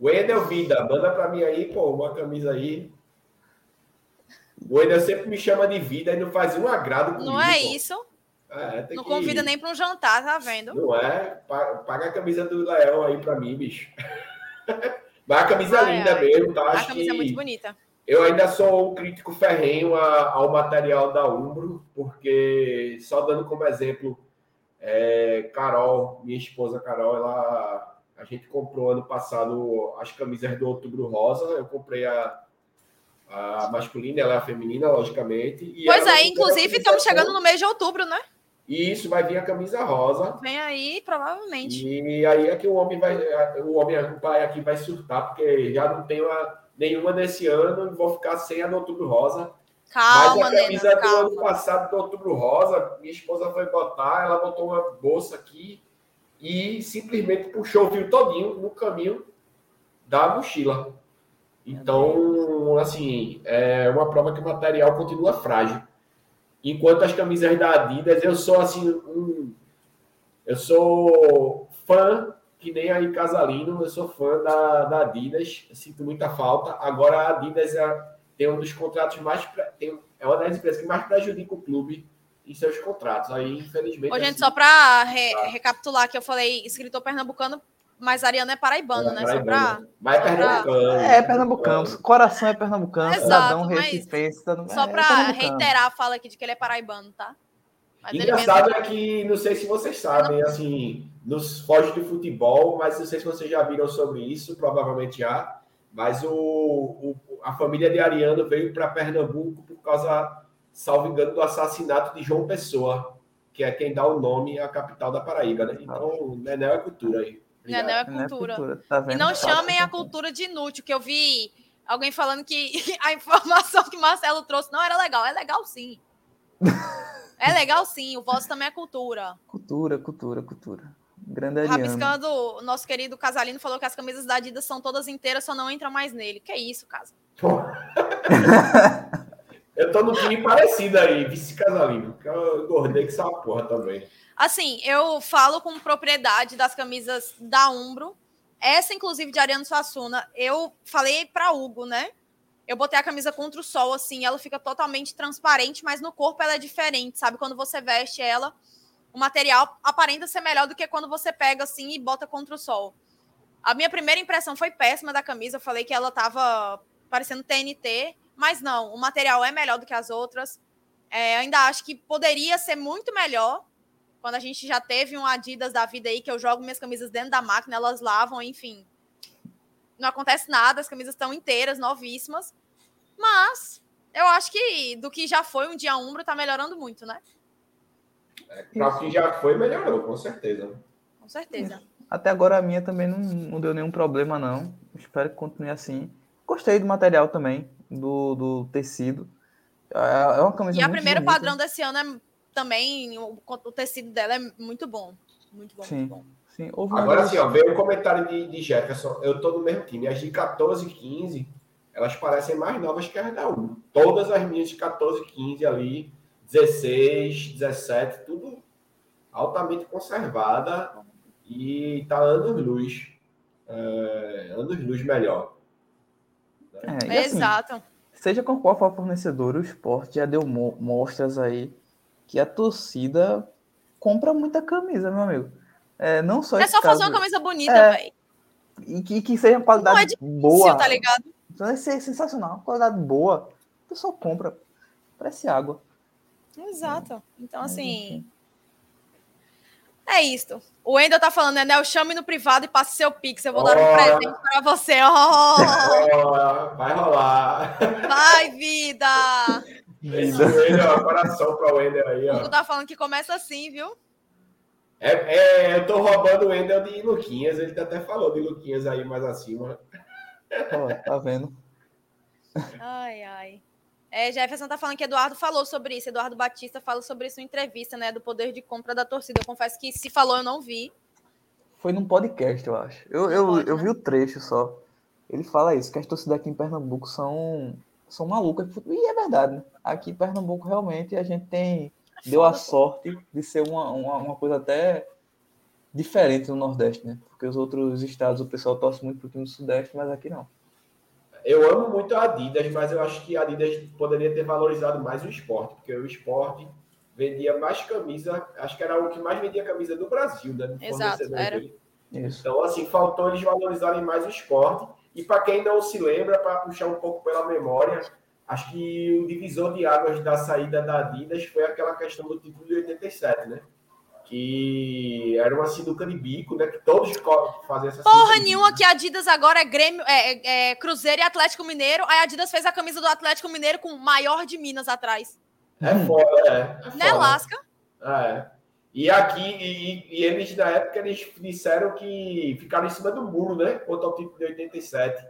Wendel Vida, manda pra mim aí, pô, uma camisa aí. O Wendel sempre me chama de vida e não faz um agrado comigo. Não é isso. É, Não que- convida nem para um jantar, tá vendo? Não é? Pa- Paga a camisa do Leão aí pra mim, bicho. [LAUGHS] Mas a camisa Ai, linda ai. mesmo, tá? A Acho camisa é que muito bonita. eu ainda sou um crítico ferrenho ao material da Umbro, porque só dando como exemplo, é, Carol, minha esposa Carol, ela, a gente comprou ano passado as camisas do Outubro Rosa, eu comprei a, a masculina, ela é a feminina, logicamente. Pois é, inclusive estamos chegando no mês de outubro, né? E isso vai vir a camisa rosa. Vem aí, provavelmente. E aí é que o homem vai, o homem, o pai aqui vai surtar, porque já não tem uma, nenhuma nesse ano e vou ficar sem a do Outubro Rosa. Calma, Mas a Nena, camisa do ano passado do Outubro Rosa, minha esposa foi botar, ela botou uma bolsa aqui e simplesmente puxou o fio todinho no caminho da mochila. Então, assim, é uma prova que o material continua frágil. Enquanto as camisas da Adidas, eu sou assim, um, eu sou fã, que nem aí Casalino, eu sou fã da, da Adidas, sinto muita falta. Agora a Adidas é, tem um dos contratos mais. Tem, é uma das empresas que mais prejudica o clube em seus contratos. Aí, infelizmente. Ô, gente, assim, só para recapitular que eu falei escritor pernambucano, mas Ariano é paraibano, é, né? Só pra... Mas é pernambucano. É, pernambucano. Coração é pernambucano. Exato, cidadão mas recifense. cidadão- Só é, pra pernambucano. reiterar a fala aqui de que ele é paraibano, tá? Mas ele Engraçado mesmo- é que, não sei se vocês sabem, assim, nos foge de futebol, mas não sei se vocês já viram sobre isso, provavelmente já, mas o, o- a família de Ariano veio para Pernambuco por causa, salvo engano, do assassinato de João Pessoa, que é quem dá o nome à capital da Paraíba, né? Então, Nenel é cultura aí. Obrigado. Nenel é Não é cultura. tá E não chamem a cultura de inútil, que eu vi alguém falando que [LAUGHS] a informação que Marcelo trouxe não era legal. É legal sim. [LAUGHS] É legal sim, o vosso também é cultura. Cultura, cultura, cultura. Grande Ariano. Rabiscando, o nosso querido Casalino falou que as camisas da Adidas são todas inteiras, só não entra mais nele. Que isso, Casa? [LAUGHS] Eu tô no time parecido aí, vice Casalino, que eu engordei que essa porra também. Assim, eu falo com propriedade das camisas da Umbro. Essa, inclusive, de Ariano Suassuna, eu falei para Hugo, né? Eu botei a camisa contra o sol, assim, ela fica totalmente transparente, mas no corpo ela é diferente, sabe? Quando você veste ela, o material aparenta ser melhor do que quando você pega assim e bota contra o sol. A minha primeira impressão foi péssima da camisa, eu falei que ela tava parecendo TNT, mas não, o material é melhor do que as outras. É, ainda acho que poderia ser muito melhor, quando a gente já teve um Adidas da vida aí, que eu jogo minhas camisas dentro da máquina, elas lavam, enfim. Não acontece nada, as camisas estão inteiras, novíssimas. Mas eu acho que do que já foi um dia umbro, tá melhorando muito, né? Para o que já foi, melhorou, com certeza. Com certeza. Até agora a minha também não, não deu nenhum problema, não. Espero que continue assim. Gostei do material também, do, do tecido. É é uma camisa E a primeiro bonita. padrão desse ano é também, o, o tecido dela é muito bom. Muito bom, Sim. muito bom. Sim, Agora sim, ó, veio um comentário de, de Jefferson. Eu tô no mesmo time. As de 14 e 15, elas parecem mais novas que as da 1. Todas as minhas de 14 e 15 ali, 16, 17, tudo altamente conservada e tá anos luz. É, anos luz melhor. É, assim, Exato. seja com qual for o fornecedor, o esporte já deu mo- mostras aí que a torcida compra muita camisa, meu amigo. É, não só É só fazer uma camisa bonita, É, velho. E que, que seja qualidade Não é difícil, boa. tá ligado? Vai ser sensacional. Qualidade boa. O pessoal compra. Parece água. Exato. Então, Mas, assim. É isso. O Wendel tá falando, né? Nel, chame no privado e passe seu pix. Eu vou dar um presente pra você. Oh, Ó, vai rolar. vai, vida! Esse Vida. Wender, ó, coração pra Wender aí, O Hugo ó. tá falando que começa assim, viu? É, é, eu tô roubando o Wendel de Luquinhas. Ele até falou de Luquinhas aí mais acima. Ó, tá vendo? Ai, ai. É, Jefferson tá falando que Eduardo falou sobre isso. Eduardo Batista falou sobre isso em entrevista, né? Do poder de compra da torcida. Eu confesso que se falou, eu não vi. Foi num podcast, eu acho. Eu, eu, Pode, eu né? vi o trecho só. Ele fala isso, que as torcidas aqui em Pernambuco são, são malucas. E é verdade, né? Aqui em Pernambuco, realmente, a gente tem. Deu a sorte de ser uma, uma, uma coisa até diferente no Nordeste, né? Porque os outros estados o pessoal torce muito pro time do Sudeste, mas aqui não. Eu amo muito a Adidas, mas eu acho que a Adidas poderia ter valorizado mais o esporte, porque o esporte vendia mais camisa, acho que era o que mais vendia camisa do Brasil, né? Exato, era. Então, assim, faltou eles valorizarem mais o esporte. E para quem não se lembra, para puxar um pouco pela memória, acho que o divisor de águas da saída da Adidas foi aquela questão do título de 87, né? Que era uma sinuca de bico, né? Que todos faziam essa Porra nenhuma que a Adidas agora é Grêmio, é, é- é Cruzeiro e Atlético Mineiro. Aí a Adidas fez a camisa do Atlético Mineiro com o maior de Minas atrás. É foda, é. é Né. Lasca? É. E aqui, e, e eles na época, eles disseram que ficaram em cima do muro, né? Quanto ao título de 87.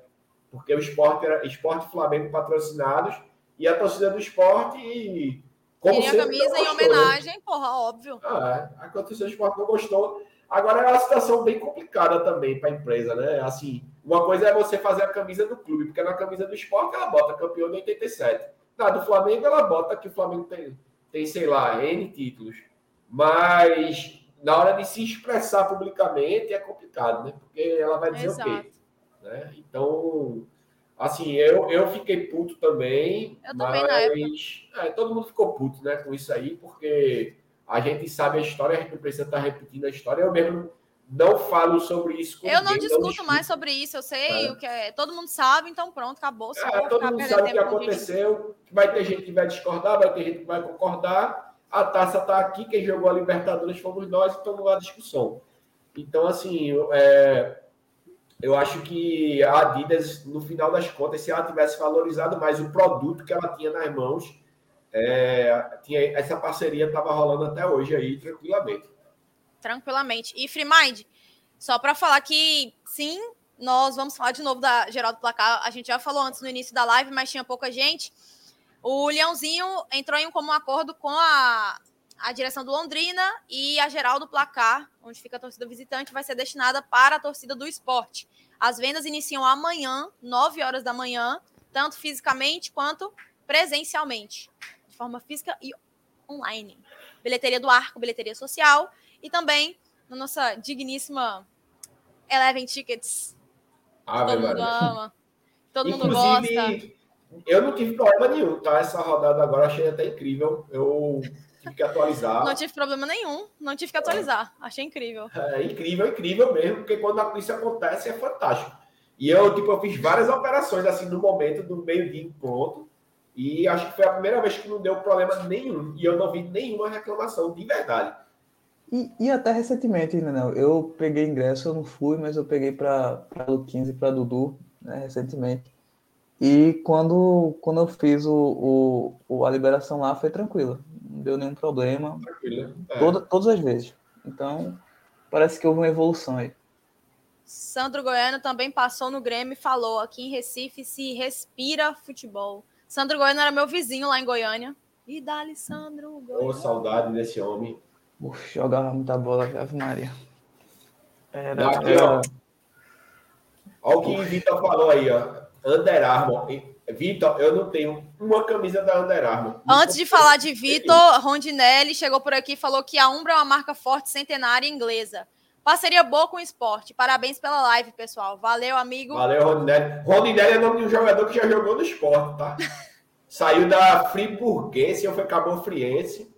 Porque o esporte era esporte e Flamengo patrocinados, e a torcida do esporte. Como Queria a camisa não em gostou, né? homenagem, porra, óbvio. Ah, é. A torcida do esporte não gostou. Agora é uma situação bem complicada também para a empresa, né? Assim, uma coisa é você fazer a camisa do clube, porque na camisa do esporte ela bota campeão de 87. Na do Flamengo ela bota que o Flamengo tem, tem sei lá, N títulos. Mas na hora de se expressar publicamente é complicado, né? Porque ela vai dizer o quê? Exato. Né? Então, assim, eu, eu fiquei puto também. Eu também, mas é, todo mundo ficou puto né, com isso aí, porque a gente sabe a história, a gente não precisa estar repetindo a história. Eu mesmo não falo sobre isso com Eu não ninguém, discuto discuto. mais sobre isso, eu sei É. o que é. Todo mundo sabe, então pronto, acabou. Se É, todo mundo sabe o que com gente- aconteceu. Vai ter gente que vai discordar, vai ter gente que vai concordar. A taça está aqui, quem jogou a Libertadores fomos nós, então não há discussão. Então, assim, é, eu acho que a Adidas, no final das contas, se ela tivesse valorizado mais o produto que ela tinha nas mãos, é, tinha, essa parceria estava rolando até hoje aí, tranquilamente. tranquilamente. E Free Mind, só para falar que sim, nós vamos falar de novo da geral do placar. A gente já falou antes no início da live, mas tinha pouca gente. O Leãozinho entrou em um comum acordo com a, a direção do Londrina e a geral do placar, onde fica a torcida visitante, vai ser destinada para a torcida do esporte. As vendas iniciam amanhã, 9 horas da manhã, tanto fisicamente quanto presencialmente, de forma física e online. Bilheteria do Arco, bilheteria social e também na nossa digníssima Eleven Tickets. Ave todo mundo ama. Todo mundo gosta. Eu não tive problema nenhum, tá? Essa rodada agora achei até incrível. Eu tive que atualizar. Não tive problema nenhum. Não tive que atualizar. Achei incrível. É incrível, incrível mesmo, porque quando isso acontece é fantástico. E eu, tipo, eu fiz várias operações assim no momento do meio-dia em ponto. E acho que foi a primeira vez que não deu problema nenhum. E eu não vi nenhuma reclamação, de verdade. E, e até recentemente, ainda não. Eu peguei ingresso, eu não fui, mas eu peguei para o 15 para Dudu, né, recentemente. E quando, quando eu fiz o, o, o- a liberação lá, foi tranquilo. Não deu nenhum problema. Tranquilo. É. Toda, todas as vezes. Então, parece que houve uma evolução aí. Sandro Goiano também passou no Grêmio e falou: aqui em Recife se respira futebol. Sandro Goiano era meu vizinho lá em Goiânia. E dali, Sandro Ô, Goiano. saudade desse homem. Uf, jogava muita bola, Ave Maria. Era, Aqui, era- ó. Olha o que o Vitor falou aí, ó. Under Armour. Vitor, eu não tenho uma camisa da Under Armour. Antes de falar de Vitor, Rondinelli chegou por aqui e falou que a Umbra é uma marca forte, centenária inglesa. Parceria boa com o esporte. Parabéns pela live, pessoal. Valeu, amigo. Valeu, Rondinelli. Rondinelli é nome de um jogador que já jogou no esporte, tá? [LAUGHS] Saiu da Friburguense, ou foi Cabo Friense.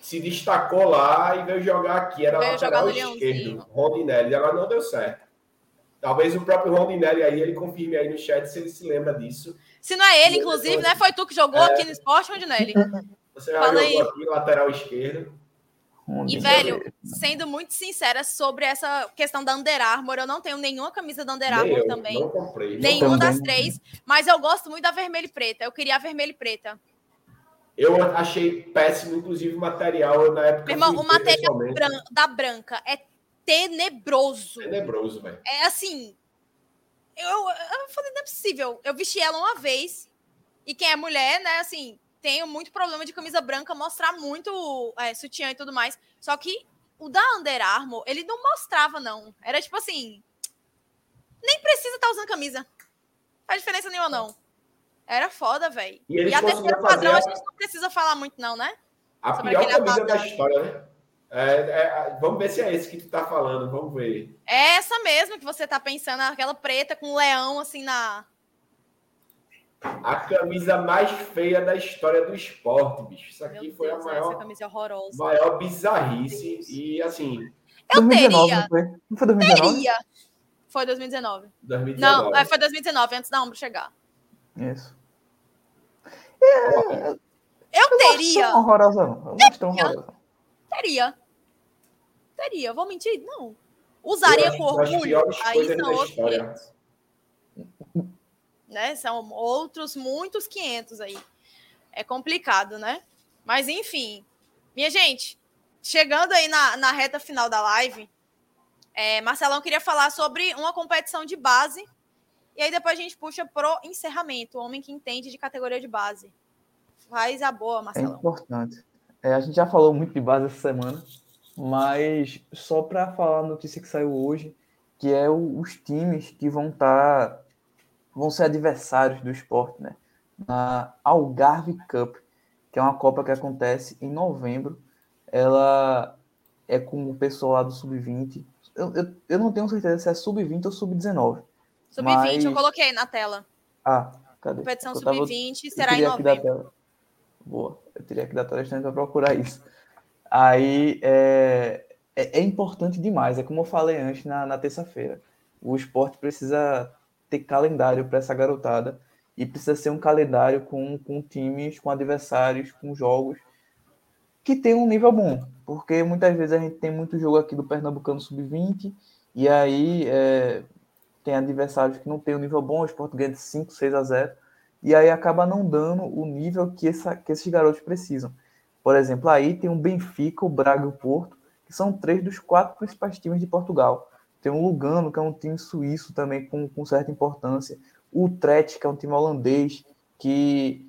Se destacou lá e veio jogar aqui. Era Veio lateral esquerdo. Rondinelli. Agora não deu certo. Talvez o próprio Rondinelli aí, ele confirme aí no chat se ele se lembra disso. Se não é ele, inclusive, né? Foi tu que jogou aqui no esporte, Rondinelli. [LAUGHS] Você já Fala jogou aí. aqui, lateral esquerdo. E, velho, sendo muito sincera sobre essa questão da Under Armour, eu não tenho nenhuma camisa da Under Armour eu, também. Não comprei. não Nenhuma Também. das três, mas eu gosto muito da vermelha e preta. Eu queria a vermelha e preta. Eu achei péssimo, inclusive, o material na época. Meu irmão, o material bran- da branca é tenebroso. Tenebroso, velho. É assim. Eu, eu falei, não é possível. Eu vesti ela uma vez E quem é mulher, né, assim, tem muito problema de camisa branca mostrar muito é, sutiã e tudo mais. Só que o da Under Armour, ele não mostrava, não. Era tipo assim. Nem precisa estar tá usando camisa. Faz diferença nenhuma, não. Era foda, velho. E, e a terceira padrão a... a gente não precisa falar muito, não, né? A Sobre pior camisa da história, né? É, é, vamos ver se é esse que tu tá falando, vamos ver. É essa mesmo que você tá pensando, aquela preta com um leão assim na. A camisa mais feia da história do esporte, bicho. Isso aqui Meu foi Deus, a maior, camisa horrorosa. maior bizarrice. E assim. Eu 2019, teria. Não foi? não foi 2019? Teria. Foi 2019. 2019. Não, é, foi 2019, antes da Umbro chegar. Isso. É, eu, eu teria. Não horrorosa, não. Eu não tão horrorosa. Teria. Teria. Vou mentir? Não. Usaria com orgulho. Aí são outros. Né? São outros muitos 500 aí. É complicado, né? Mas enfim. Minha gente, chegando aí na, na reta final da live, é, Marcelão queria falar sobre uma competição de base. E aí depois a gente puxa pro encerramento. O homem que entende de categoria de base. Faz a boa, Marcelão. É importante. É, a gente já falou muito de base essa semana, mas só para falar a notícia que saiu hoje, que é o, os times que vão estar tá, vão ser adversários do esporte, né? Na Algarve Cup, que é uma Copa que acontece em novembro. Ela é com o pessoal lá do Sub-20. Eu, eu, eu, não tenho certeza se é Sub-20 ou Sub-19. Sub-20, mas... eu coloquei na tela. Ah, cadê? Competição Sub-20 será em novembro. Boa, eu teria que dar telestante para procurar isso. Aí é, é, é, importante demais, é como eu falei antes na, na terça-feira. O esporte precisa ter calendário para essa garotada e precisa ser um calendário com, com times, com adversários, com jogos que tem um nível bom, porque muitas vezes a gente tem muito jogo aqui do Pernambucano Sub-20 e aí é, tem adversários que não tem um nível bom, o esporte ganha de 5, 6 a 0 e aí acaba não dando o nível que, essa, que esses garotos precisam. Por exemplo, aí tem o Benfica, o Braga e o Porto, que são três dos quatro principais times de Portugal. Tem o Lugano, que é um time suíço também com, com certa importância. O Utrecht, que é um time holandês, que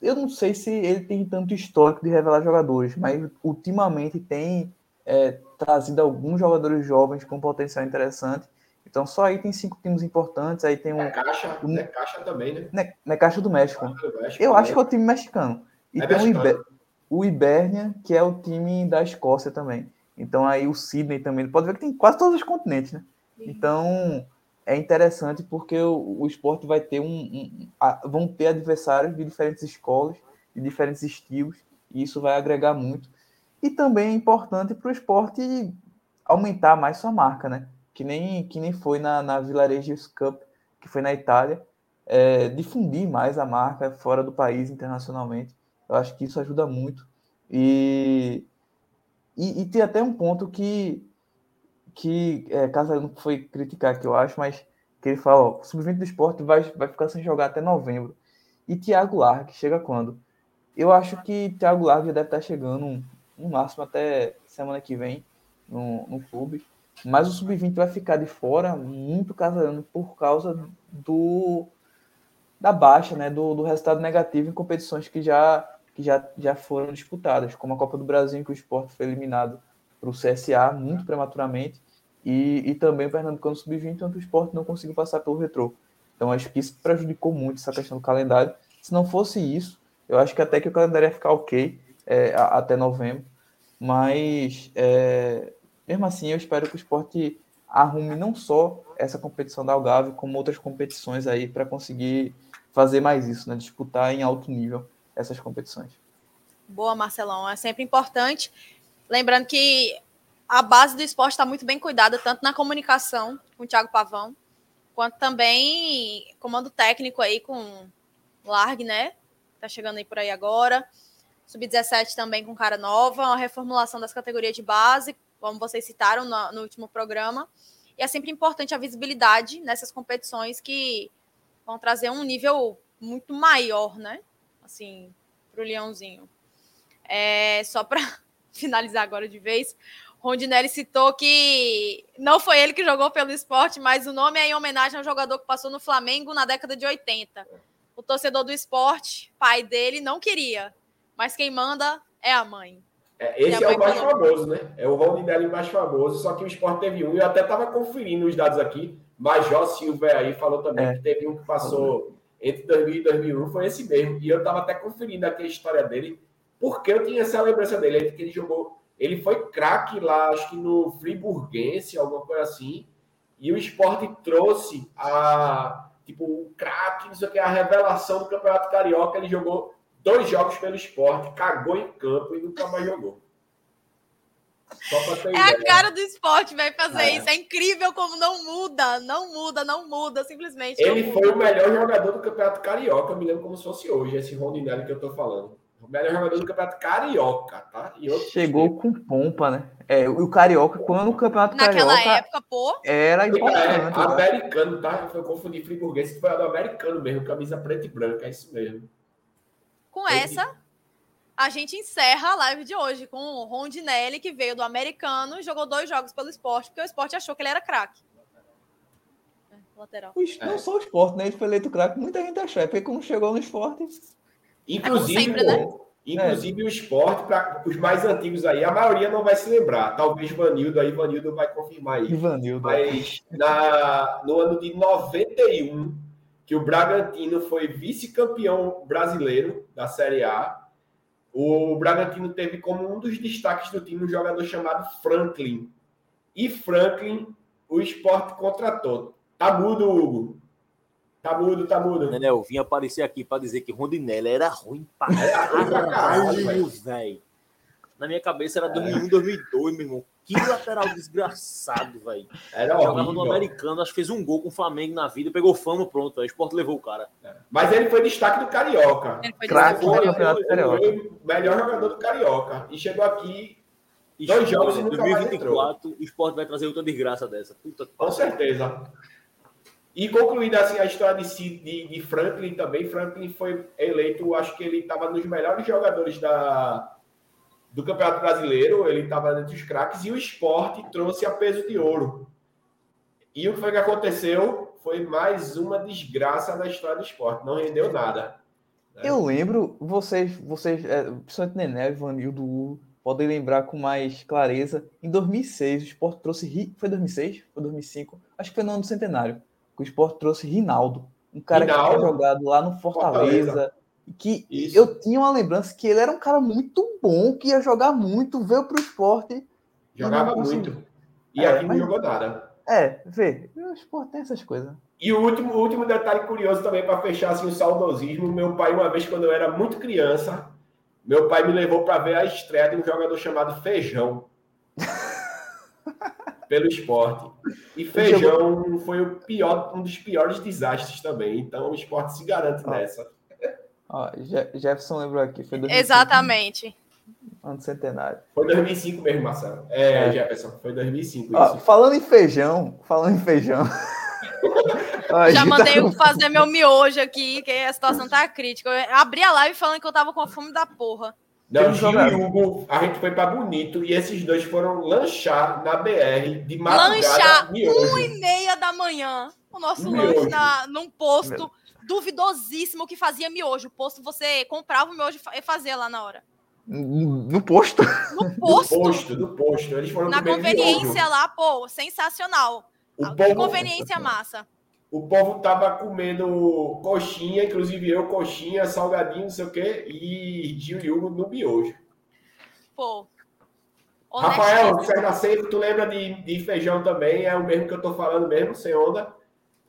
eu não sei se ele tem tanto histórico de revelar jogadores, mas ultimamente tem é, trazido alguns jogadores jovens com potencial interessante. Então só aí tem cinco times importantes, aí tem um. É caixa, um, é caixa também, né? Ne, ne Caixa do México. Caixa do México eu acho que é o time mexicano. E é tem mexicano. o, Iber, o Ibernia, que é o time da Escócia também. Então aí o Sydney também. Pode ver que tem quase todos os continentes, né? Então é interessante porque o, o esporte vai ter um, um a, vão ter adversários de diferentes escolas, de diferentes estilos, e isso vai agregar muito. E também é importante para o esporte aumentar mais sua marca, né? Que nem, que nem foi na, na Villaregios Cup, que foi na Itália, é, difundir mais a marca fora do país, internacionalmente. Eu acho que isso ajuda muito. E, e, e tem até um ponto que, que é, não foi criticar, que eu acho, mas que ele fala, ó, o sub-20 do esporte vai, vai ficar sem jogar até novembro. E Thiago Largue chega quando? Eu acho que Thiago Largue deve estar chegando no máximo até semana que vem no, no clube. Mas o sub-20 vai ficar de fora muito casando por causa do da baixa, né, do, do resultado negativo em competições que já que já, já foram disputadas, como a Copa do Brasil, em que o esporte foi eliminado para o CSA muito prematuramente, e, e também o Pernambucano Sub-20, onde o esporte não conseguiu passar pelo retrô. Então acho que isso prejudicou muito essa questão do calendário. Se não fosse isso, eu acho que até que o calendário ia ficar ok é, até novembro, mas é, mesmo assim, eu espero que o esporte arrume não só essa competição da Algarve, como outras competições aí para conseguir fazer mais isso, né? Disputar em alto nível essas competições. Boa, Marcelão. É sempre importante. Lembrando que a base do esporte está muito bem cuidada, tanto na comunicação com o Thiago Pavão, quanto também comando técnico aí com Largue, né? Tá chegando aí por aí agora. Sub-17 também com cara nova, uma reformulação das categorias de base, como vocês citaram no, no último programa. E é sempre importante a visibilidade nessas competições que vão trazer um nível muito maior, né? Assim, para o Leãozinho. É, só para [LAUGHS] finalizar agora de vez, Rondinelli citou que não foi ele que jogou pelo esporte, mas o nome é em homenagem ao jogador que passou no Flamengo na década de 80. O torcedor do esporte, pai dele, não queria. Mas quem manda é a mãe. É, esse é o mais famoso, né? É o Rondinelli mais famoso, só que o Sport teve um, eu até estava conferindo os dados aqui, Major Silva aí falou também é. que teve um que passou entre 2000 e 2001, foi esse mesmo. E eu estava até conferindo aqui a história dele, porque eu tinha essa lembrança dele, que ele jogou, ele foi craque lá, acho que no Friburguense, alguma coisa assim, e o Sport trouxe a, tipo, o craque, não sei o que, a revelação do Campeonato Carioca, ele jogou dois jogos pelo esporte, cagou em campo e nunca mais jogou. É a cara do esporte, vai fazer é. isso. É incrível como não muda, não muda, não muda, simplesmente. Ele foi o melhor jogador do Campeonato Carioca, eu me lembro como se fosse hoje, esse Rondinelli que eu tô falando. O melhor jogador do Campeonato Carioca, tá? Chegou com pompa, né? É, o Carioca, quando o Campeonato Naquela Carioca. Naquela época, pô. Era importante. É, né? americano, tá? Eu confundi friburguês, foi do americano mesmo, camisa preta e branca, é isso mesmo. Com essa, a gente encerra a live de hoje com o Rondinelli, que veio do americano e jogou dois jogos pelo esporte, porque o esporte achou que ele era craque. É, lateral. Não é. só o esporte, né? Ele foi eleito craque, muita gente achou. É porque como chegou no esporte. Inclusive, é sempre, né? inclusive o esporte, para os mais antigos aí, a maioria não vai se lembrar. Talvez Vanildo aí, Vanildo vai confirmar aí. Ivanildo. Mas na, no ano de 91 que o Bragantino foi vice-campeão brasileiro da Série A. O Bragantino teve como um dos destaques do time um jogador chamado Franklin. E Franklin, o esporte contratou. Tá mudo, Hugo. Tá mudo, tá mudo. Nenel, vim aparecer aqui para dizer que Rondinelli era ruim pra caralho, velho. Na minha cabeça era 2001, 2002, meu irmão. Que lateral desgraçado, velho. Era Jogava no americano, acho que fez um gol com o Flamengo na vida, pegou fama, pronto. Aí o Sport levou o cara. É. Mas ele foi destaque do Carioca. Craque do Campeonato Carioca. Foi o melhor jogador do Carioca. E chegou aqui e dois jogos e nunca 2024, o Sport vai trazer outra desgraça dessa. Puta com certeza. E concluindo assim a história de, de, de Franklin também, Franklin foi eleito, acho que ele estava nos melhores jogadores da, do Campeonato Brasileiro, ele estava entre os craques, e o esporte trouxe a peso de ouro. E o que foi que aconteceu? Foi mais uma desgraça na história do esporte, não rendeu nada. Né? Eu lembro, vocês, vocês é, principalmente Nené, Ivanildo, podem lembrar com mais clareza, em 2006 o esporte trouxe, foi 2006? Foi 2005? Acho que foi no ano do centenário, que o esporte trouxe Rinaldo, um cara Rinaldo, que tinha jogado lá no Fortaleza, Fortaleza que Isso. eu tinha uma lembrança que ele era um cara muito bom, que ia jogar muito, veio para o esporte. Jogava muito. E é, aqui não jogou nada. É, vê, o esporte tem essas coisas. E o último, o último detalhe curioso também para fechar assim, o saudosismo: meu pai, uma vez, quando eu era muito criança, meu pai me levou para ver a estreia de um jogador chamado Feijão. [LAUGHS] pelo esporte. E Feijão foi o pior, um dos piores desastres também. Então o esporte se garante ah. nessa. Ó, Jefferson lembrou aqui. Foi 2005, Exatamente. Ano centenário. Foi 2005 mesmo, Marcelo. É, é. Jefferson, foi 2005. Ó, falando em feijão, falando em feijão. [LAUGHS] Ó, Já mandei tá... fazer meu miojo aqui, que a situação tá crítica. Eu abri a live falando que eu tava com fome da porra. Não, Gil e Hugo, a gente foi para Bonito e esses dois foram lanchar na BR de madrugada. Lanchar, uma e meia da manhã, o nosso miojo. lanche na, num posto. Meu duvidosíssimo que fazia miojo. O posto você comprava o miojo e fazia lá na hora. No posto? No posto. [LAUGHS] No posto, no posto. Eles foram Na conveniência miojo. lá, pô, sensacional. O povo, conveniência massa. O povo tava comendo coxinha, inclusive eu, coxinha, salgadinho, não sei o quê, e Gil e Hugo no miojo. Pô. Rafael, Serra Seco, tu lembra de, de feijão também? É o mesmo que eu tô falando mesmo, sem onda?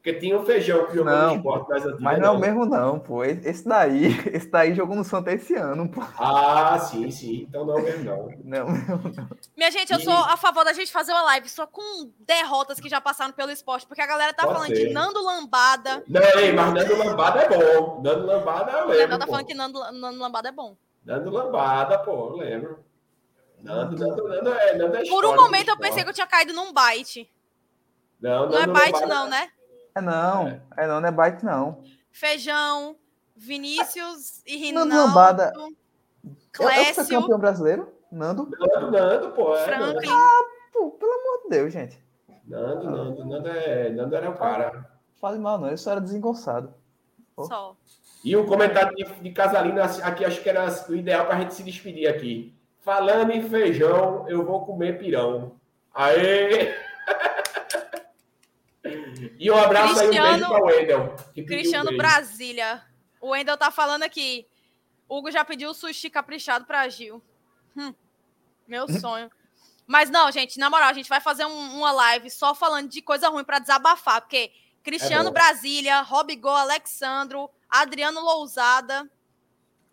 Porque tinha o feijão que jogou não, no esporte mais antigo. Mas não é o mesmo, não, pô. Esse daí, [LAUGHS] esse daí jogou no Santa esse ano, pô. Ah, sim, sim. Então não é o mesmo, não. Não, não. Minha gente, eu e... sou a favor da gente fazer uma live só com derrotas que já passaram pelo esporte, porque a galera tá Pode falando ser. de Nando Lambada. Não, ei, mas Nando Lambada é bom. Nando Lambada eu lembro. O tá falando que Nando, Nando Lambada é bom. Nando Lambada, pô, eu lembro. Nando, Nando, Nando, é, Nando é Por um momento eu pensei que eu tinha caído num bite. Não, não é bite, não, né? É não, é, é não, não é bite não. Feijão, Vinícius e Rinaldo. Nando Lambada. Clécio. Eu, eu campeão brasileiro? Nando? Nando, Nando, pô. É, Franklin. Ah, pô, pelo amor de Deus, gente. Nando, Nando, Nando, é, Nando era o cara. Fale mal, não, ele só era desengonçado. Só. E um comentário de, de Casalina aqui, acho que era o ideal para a gente se despedir aqui. Falando em feijão, eu vou comer pirão. Aê! E um abraço Cristiano, aí, um beijo para o Wendel. Cristiano um Brasília. O Wendel tá falando aqui. Hugo já pediu sushi caprichado para Gil. Hum, meu [LAUGHS] sonho. Mas não, gente, na moral, a gente vai fazer um, uma live só falando de coisa ruim para desabafar, porque Cristiano é Brasília, Robigol, Alexandro, Adriano Lousada.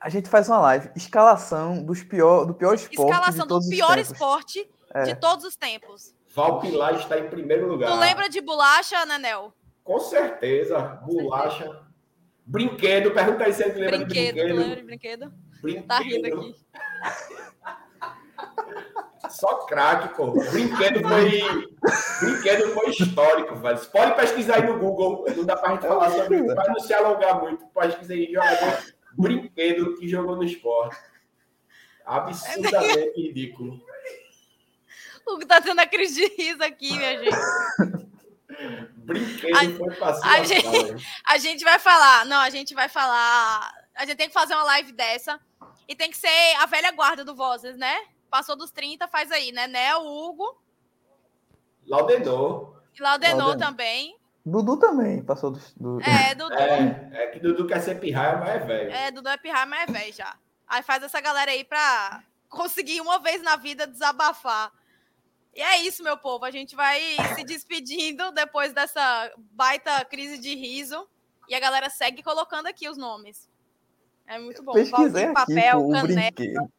A gente faz uma live, escalação dos pior, do pior esporte. Escalação do pior esporte é. de todos os tempos. Val Pilar está em primeiro lugar. Tu lembra de bolacha, Nenel? Com certeza, bolacha. Brinquedo, pergunta aí se ele lembra brinquedo, de brinquedo. Lembra de brinquedo? brinquedo. Tá rindo aqui. [LAUGHS] Só craque, pô. Brinquedo foi. Brinquedo foi histórico, velho. Você pode pesquisar aí no Google. Não dá pra gente falar sobre isso, pra não se alongar muito. Pesquisa aí jogador brinquedo que jogou no esporte. Absurdamente ridículo. O que tá tendo a crise de riso aqui, minha [LAUGHS] gente. Brinquedo a, foi. A gente, [LAUGHS] a gente vai falar. Não, a gente vai falar. A gente tem que fazer uma live dessa. E tem que ser a velha guarda do Vozes, né? Passou dos 30, faz aí, né? Né, o Hugo. Laudenor. E Laudenor, também. Dudu também passou do. do... É, [LAUGHS] Dudu. É, é, que Dudu quer ser pirraia, mas é velho. É, Dudu é pirraia, mas é velho já. Aí faz essa galera aí pra conseguir uma vez na vida desabafar. E é isso, meu povo. A gente vai se despedindo depois dessa baita crise de riso. E a galera segue colocando aqui os nomes. É muito bom. Pesquisei Valdir Papel, aqui, Canela.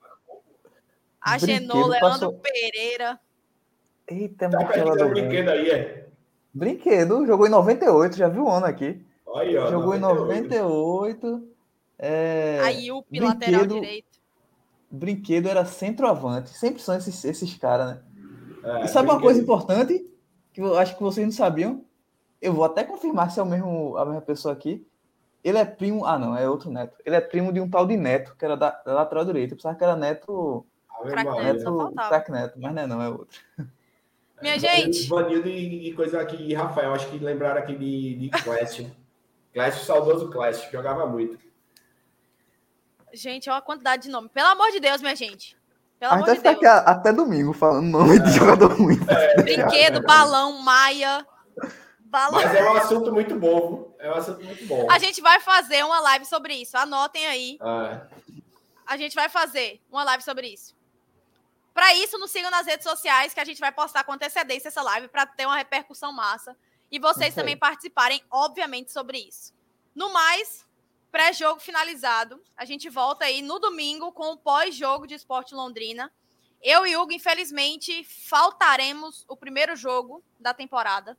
Agenor, Leandro passou... Pereira. Eita, tá aquela brinquedo aí, é? Brinquedo, jogou em 98, já viu o ano aqui. Aí, ó, jogou 98. em 98. É... Aí o lateral direito. Brinquedo era centroavante. Sempre são esses, esses caras, né? É, e sabe uma coisa importante que eu acho que vocês não sabiam? Eu vou até confirmar se é o mesmo, a mesma pessoa aqui. Ele é primo. Ah, não, é outro neto. Ele é primo de um tal de Neto, que era da, da lateral direita. Eu pensava que era Neto Crack Neto, Crack Neto, mas não é, não, é outro. Minha gente. Vanildo e, e coisa aqui, e Rafael, acho que lembraram aqui de, de Clash. Clash, saudoso Clash, jogava muito. Gente, olha a quantidade de nome. Pelo amor de Deus, minha gente. Pelo a gente vai ficar aqui até domingo falando nome é. de jogador ruim. É, [LAUGHS] Brinquedo, é, balão, maia. Balão. Mas é um assunto muito bom. É um assunto muito bom. A gente vai fazer uma live sobre isso. Anotem aí. É. A gente vai fazer uma live sobre isso. Para isso, nos sigam nas redes sociais, que a gente vai postar com antecedência essa live para ter uma repercussão massa. E vocês okay. também participarem, obviamente, sobre isso. No mais, pré-jogo finalizado. A gente volta aí no domingo com o pós-jogo de Esporte Londrina. Eu e Hugo, infelizmente, faltaremos o primeiro jogo da temporada.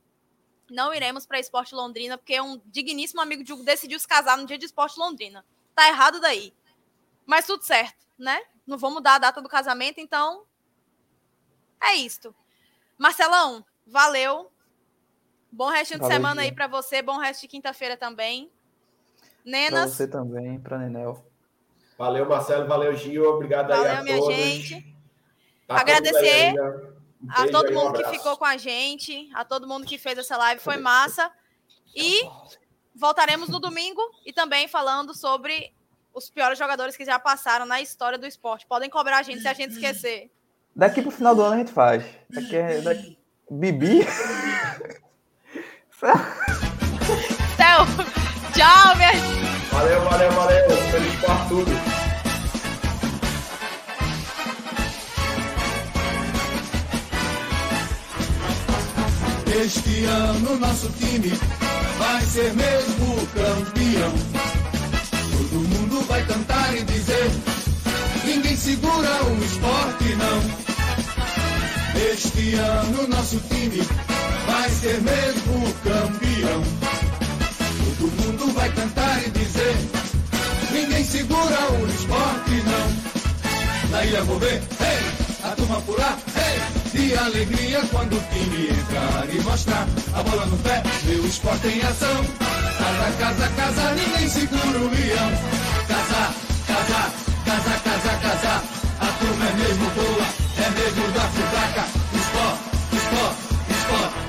Não iremos para Esporte Londrina, porque um digníssimo amigo de Hugo decidiu se casar no dia de Esporte Londrina. Tá errado daí. Mas tudo certo, né? Não vou mudar a data do casamento, então é isto. Marcelão, valeu. Bom resto de valeu, semana dia. aí para você, bom resto de quinta-feira também. Nenas. Pra você também, para Nenel. Valeu, Marcelo, valeu, Gil, obrigado valeu, aí a minha todos. gente. Tá Agradecer um a todo mundo um que ficou com a gente, a todo mundo que fez essa live, foi massa. E voltaremos no domingo e também falando sobre os piores jogadores que já passaram na história do esporte. Podem cobrar a gente se a gente esquecer. Daqui pro final do ano a gente faz. Daqui é daqui... Bibi. Céu. [LAUGHS] Tchau, minha Valeu, valeu, valeu. Feliz por tudo. Este ano nosso time vai ser mesmo campeão. Todo mundo vai cantar e dizer: ninguém segura o esporte, não. Este ano nosso time vai ser mesmo campeão. Todo mundo vai cantar e dizer: ninguém segura o esporte não. Na ilha vou ver, hey, a turma pular, hey, de alegria quando o time entrar e mostrar a bola no pé, meu esporte em ação. Casa, casa, casa, ninguém segura o leão. Casa, casa, casa, casa, casa, a turma é mesmo boa é mesmo da sudaca, esporte, esporte.